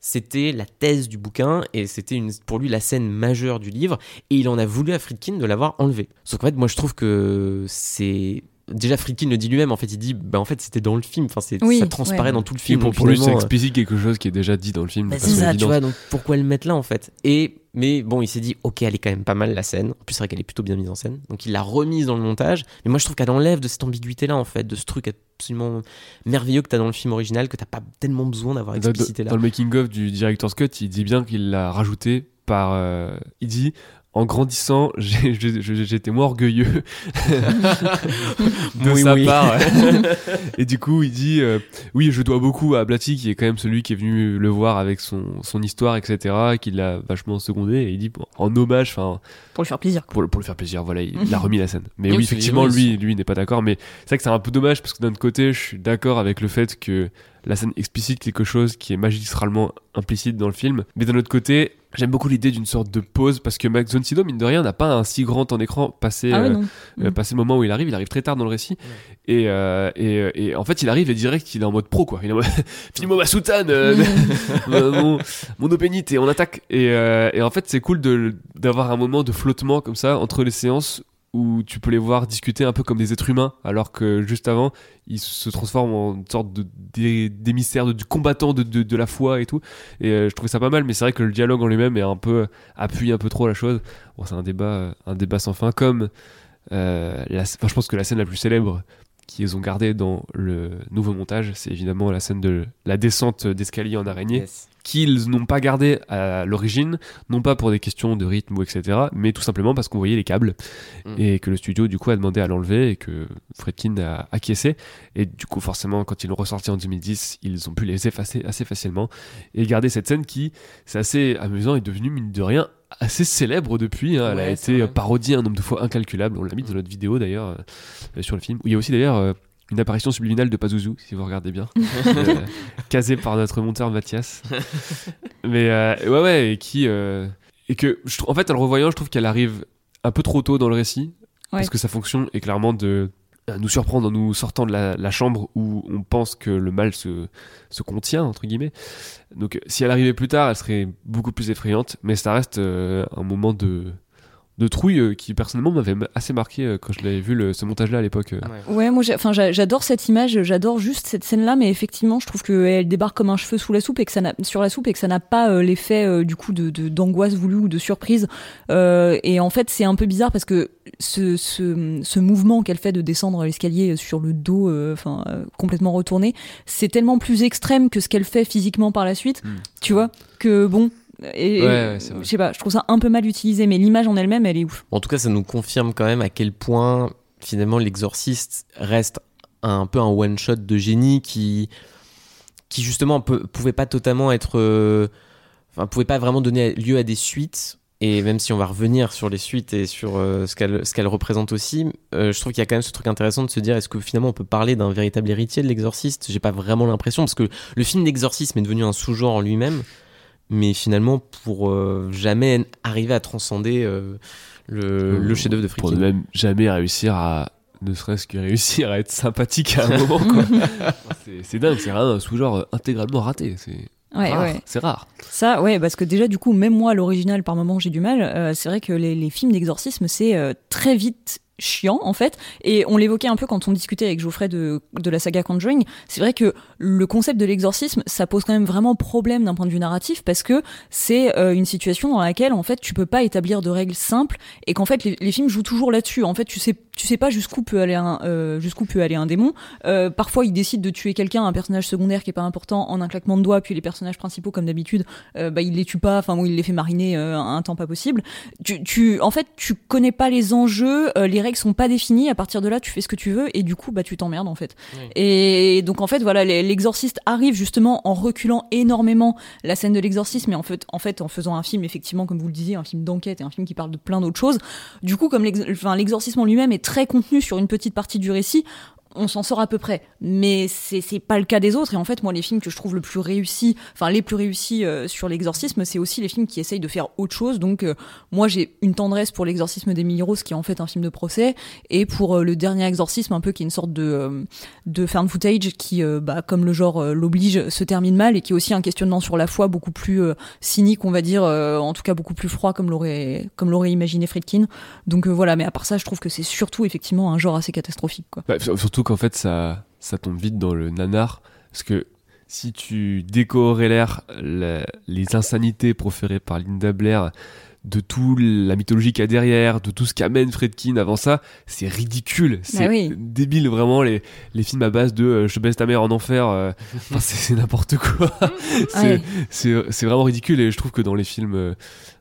c'était la thèse du bouquin et c'était pour lui la scène majeure du livre et il en a voulu à Friedkin de l'avoir enlevé. Sauf qu'en fait, moi je trouve que c'est. Déjà, Friedkin le dit lui-même, en fait, il dit, bah en fait, c'était dans le film, enfin, c'est, Oui, ça transparaît ouais. dans tout le Et film. pour, donc pour lui, euh, explicite quelque chose qui est déjà dit dans le film. bah, c'est ça, tu vois, donc pourquoi le mettre là en fait? Et mais bon, il s'est dit, ok, elle est quand même pas mal la scène. En plus, c'est vrai qu'elle est plutôt bien mise en scène. Donc il l'a remise dans le montage. Mais moi, je trouve qu'elle enlève de cette ambiguïté là en fait, de ce truc absolument merveilleux que t'as dans le film original que t'as pas tellement besoin d'avoir Dans, explicité là. dans le making of du director's cut, il dit bien qu'il l'a rajouté par. euh, il dit en grandissant, j'étais moins orgueilleux de Oui, sa oui. part. et du coup, il dit euh, oui, je dois beaucoup à Blatty qui est quand même celui qui est venu le voir avec son, son histoire, etc., qui l'a vachement secondé. Et il dit bon, en hommage, enfin Pour lui faire plaisir. pour, le- pour le faire plaisir, voilà, il, il a remis la scène. Mais Oui, effectivement, lui, lui n'est pas d'accord. Mais c'est vrai que c'est un peu dommage parce que d'un autre côté, je suis d'accord avec le fait que la scène explicite quelque chose qui est magistralement implicite dans le film. Mais d'un autre côté, j'aime beaucoup l'idée d'une sorte de pause parce que Max von Sydow, mine de rien, n'a pas un si grand temps d'écran passé, Ah ouais, euh, euh, Mm. passé le moment où il arrive. Il arrive très tard dans le récit. Et, euh, et, euh, et en fait, il arrive et direct, il est en mode pro, quoi. Il est en mode File-moi ma soutane, euh, euh, mon, mon opénite et on attaque. Et, euh, et en fait, c'est cool de- d'avoir un moment de flottement comme ça entre les séances où tu peux les voir discuter un peu comme des êtres humains, alors que juste avant, ils se transforment en une sorte de, de, du combattant de, de, de la foi et tout. Et euh, je trouvais ça pas mal, mais c'est vrai que le dialogue en lui-même est un peu appuie un peu trop la chose. Bon, c'est un débat, euh, un débat sans fin, comme euh, la, enfin, je pense que la scène la plus célèbre qu'ils ont gardée dans le nouveau montage, c'est évidemment la scène de la descente d'escalier en araignée Yes. qu'ils n'ont pas gardé à l'origine, non pas pour des questions de rythme ou etc., mais tout simplement parce qu'on voyait les câbles Mm. et que le studio du coup a demandé à l'enlever et que Fredkin a acquiescé. Et du coup, forcément, quand ils l'ont ressorti en 2010, ils ont pu les effacer assez facilement et garder cette scène qui, c'est assez amusant, est devenue mine de rien assez célèbre depuis. hein. Elle a Ouais, été vrai. parodiée un nombre de fois incalculable. On l'a mis dans notre vidéo d'ailleurs euh, sur le film. Où il y a aussi d'ailleurs euh, une apparition subliminale de Pazuzu, si vous regardez bien, euh, casée par notre monteur Mathias. Mais euh, ouais, ouais, et qui. euh, et que, je en fait, en le revoyant, je trouve qu'elle arrive un peu trop tôt dans le récit. Parce que sa fonction est clairement de euh, nous surprendre en nous sortant de la, la chambre où on pense que le mal se, se contient, entre guillemets. Donc, si elle arrivait plus tard, elle serait beaucoup plus effrayante. Mais ça reste euh, un moment de, de trouille euh, qui personnellement m'avait assez marqué euh, quand je l'avais vu le- ce montage-là à l'époque. euh. Ouais, moi, enfin, j'a- j'adore cette image, j'adore juste cette scène-là, mais effectivement, je trouve qu'elle débarque comme un cheveu sous la soupe et que ça n'a, sur la soupe et que ça n'a pas euh, l'effet euh, du coup de, d'angoisse voulue ou de surprise. Euh, et en fait, c'est un peu bizarre parce que ce, ce, ce mouvement qu'elle fait de descendre l'escalier sur le dos, euh, enfin, euh, complètement retourné, c'est tellement plus extrême que ce qu'elle fait physiquement par la suite, Mm. tu vois, que bon. Et, Ouais, ouais, c'est vrai. je sais pas, je trouve ça un peu mal utilisé, mais l'image en elle-même, elle est ouf. En tout cas, ça nous confirme quand même à quel point finalement l'exorciste reste un peu un one shot de génie qui qui justement peut- pouvait pas totalement être euh, enfin pouvait pas vraiment donner lieu à des suites et même si on va revenir sur les suites et sur euh, ce qu'elle ce qu'elle représente aussi euh, je trouve qu'il y a quand même ce truc intéressant de se dire est-ce que finalement on peut parler d'un véritable héritier de l'exorciste? J'ai pas vraiment l'impression parce que le film d'exorcisme est devenu un sous-genre en lui-même mais finalement pour euh, jamais arriver à transcender euh, le, le chef-d'œuvre de Pour Friedkin. ne même jamais réussir à ne serait-ce que réussir à être sympathique à un moment quoi. c'est, c'est dingue, c'est un sous-genre euh, intégralement raté. C'est Ouais, rare. ouais. C'est rare. Ça, ouais, parce que déjà, du coup, même moi, l'original, par moment, j'ai du mal. Euh, c'est vrai que les, les films d'exorcisme, c'est euh, très vite chiant, en fait. Et on l'évoquait un peu quand on discutait avec Geoffrey de, de la saga Conjuring. C'est vrai que le concept de l'exorcisme, ça pose quand même vraiment problème d'un point de vue narratif, parce que c'est euh, une situation dans laquelle, en fait, tu peux pas établir de règles simples, et qu'en fait, les, films jouent toujours là-dessus. En fait, tu sais, tu sais pas jusqu'où peut aller un, euh, jusqu'où peut aller un démon. Euh, parfois, ils décident de tuer quelqu'un, un personnage secondaire qui est pas important, en un claquement de doigts, puis les personnages principaux, comme d'habitude, bah, il les tue pas, enfin, ou il les fait mariner un temps pas possible. Tu, tu, en fait, tu connais pas les enjeux, les règles sont pas définies, à partir de là, tu fais ce que tu veux, et du coup, bah, tu t'emmerdes, en fait. Oui. Et donc, en fait, voilà, l'exorciste arrive justement en reculant énormément la scène de l'exorcisme, mais en fait, en fait, en faisant un film, effectivement, comme vous le disiez, un film d'enquête et un film qui parle de plein d'autres choses. Du coup, comme l'exorcisme en lui-même est très contenu sur une petite partie du récit, on s'en sort à peu près. Mais c'est pas le cas des autres. Et en fait, moi, les films que je trouve le plus réussis, enfin, les plus réussis euh, sur l'exorcisme, c'est aussi les films qui essayent de faire autre chose. Donc, euh, moi, j'ai une tendresse pour l'exorcisme d'Emily Rose, qui est en fait un film de procès, et pour euh, le dernier exorcisme, un peu qui est une sorte de, euh, de found footage qui, euh, bah, comme le genre l'oblige, se termine mal, et qui est aussi un questionnement sur la foi beaucoup plus cynique, on va dire, en tout cas beaucoup plus froid, comme l'aurait comme l'aurait imaginé Friedkin. Donc voilà, mais à part ça, je trouve que c'est surtout effectivement un genre assez catastrophique. Quoi. Bah, surtout qu'en fait, ça, ça tombe vite dans le nanar. Parce que si tu décorrélères les insanités proférées par Linda Blair de toute la mythologie qu'il y a derrière, de tout ce qu'amène Fredkin avant ça, c'est ridicule. C'est oui. débile, vraiment, les, les films à base de euh, Je baisse ta mère en enfer. euh, enfin, c'est c'est n'importe quoi. c'est Ouais. c'est c'est vraiment ridicule. Et je trouve que dans les films. euh,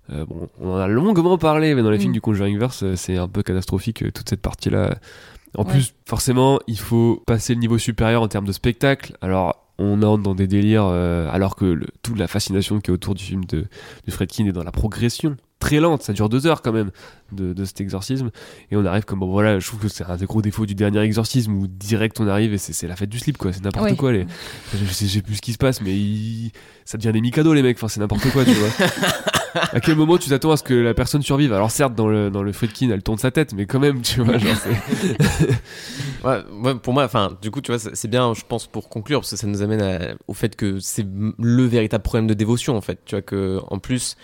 bon, on en a longuement parlé, mais dans les Mm. films du Conjuringverse, c'est un peu catastrophique toute cette partie-là. En Ouais. plus, forcément, il faut passer le niveau supérieur en termes de spectacle. Alors, on entre dans des délires, euh, alors que le- toute la fascination qui est autour du film de, de Fredkin est dans la progression très lente. Ça dure deux heures quand même de, de cet exorcisme. Et on arrive comme, bon voilà, je trouve que c'est un des gros défauts du dernier exorcisme où direct on arrive et c'est la fête du slip, quoi. C'est n'importe Ouais. quoi. Les, je, sais, plus ce qui se passe, mais il- ça devient des micados, les mecs. Enfin, c'est n'importe quoi, tu vois. à quel moment tu t'attends à ce que la personne survive? Alors, certes, dans le, dans le Friedkin, elle tourne sa tête, mais quand même, tu vois, genre, Ouais, ouais, pour moi, enfin, du coup, tu vois, c'est bien, je pense, pour conclure, parce que ça nous amène au fait que c'est le véritable problème de dévotion, en fait. Tu vois, que, en plus,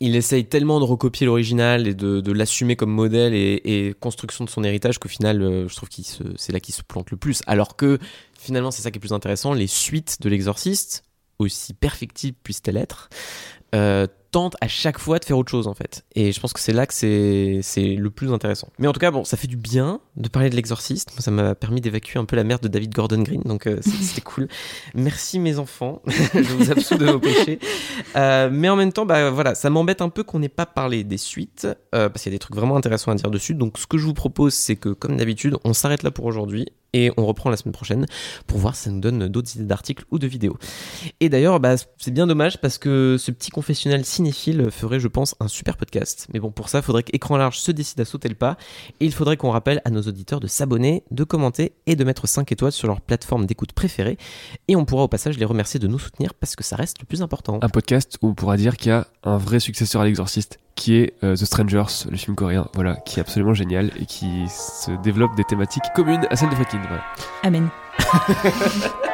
il essaye tellement de recopier l'original et de, l'assumer comme modèle et, et construction de son héritage qu'au final, euh, je trouve que c'est là qu'il se plante le plus. Alors que, finalement, c'est ça qui est plus intéressant, les suites de l'exorciste, aussi perfectibles puissent-elles être, euh, tentent à chaque fois de faire autre chose en fait. Et je pense que c'est là que c'est c'est le plus intéressant. Mais en tout cas, bon, ça fait du bien de parler de l'exorciste. Moi, ça m'a permis d'évacuer un peu la merde de David Gordon Green, donc euh, c'était cool. Merci mes enfants, je vous absous de vos péchés. Euh, mais en même temps, bah voilà, ça m'embête un peu qu'on n'ait pas parlé des suites, euh, parce qu'il y a des trucs vraiment intéressants à dire dessus. Donc ce que je vous propose, c'est que comme d'habitude, on s'arrête là pour aujourd'hui et on reprend la semaine prochaine pour voir si ça nous donne d'autres idées d'articles ou de vidéos. Et d'ailleurs, bah, c'est bien dommage parce que ce petit confessionnal cinéphile ferait, je pense, un super podcast. Mais bon, pour ça, il faudrait qu'Écran Large se décide à sauter le pas. Et il faudrait qu'on rappelle à nos auditeurs de s'abonner, de commenter et de mettre 5 étoiles sur leur plateforme d'écoute préférée. Et on pourra au passage les remercier de nous soutenir parce que ça reste le plus important. un podcast où on pourra dire qu'il y a un vrai successeur à l'exorciste qui est euh, The Strangers, le film coréen, voilà, qui est absolument génial et qui se développe des thématiques communes à celles de Friedkin. Voilà. Amen.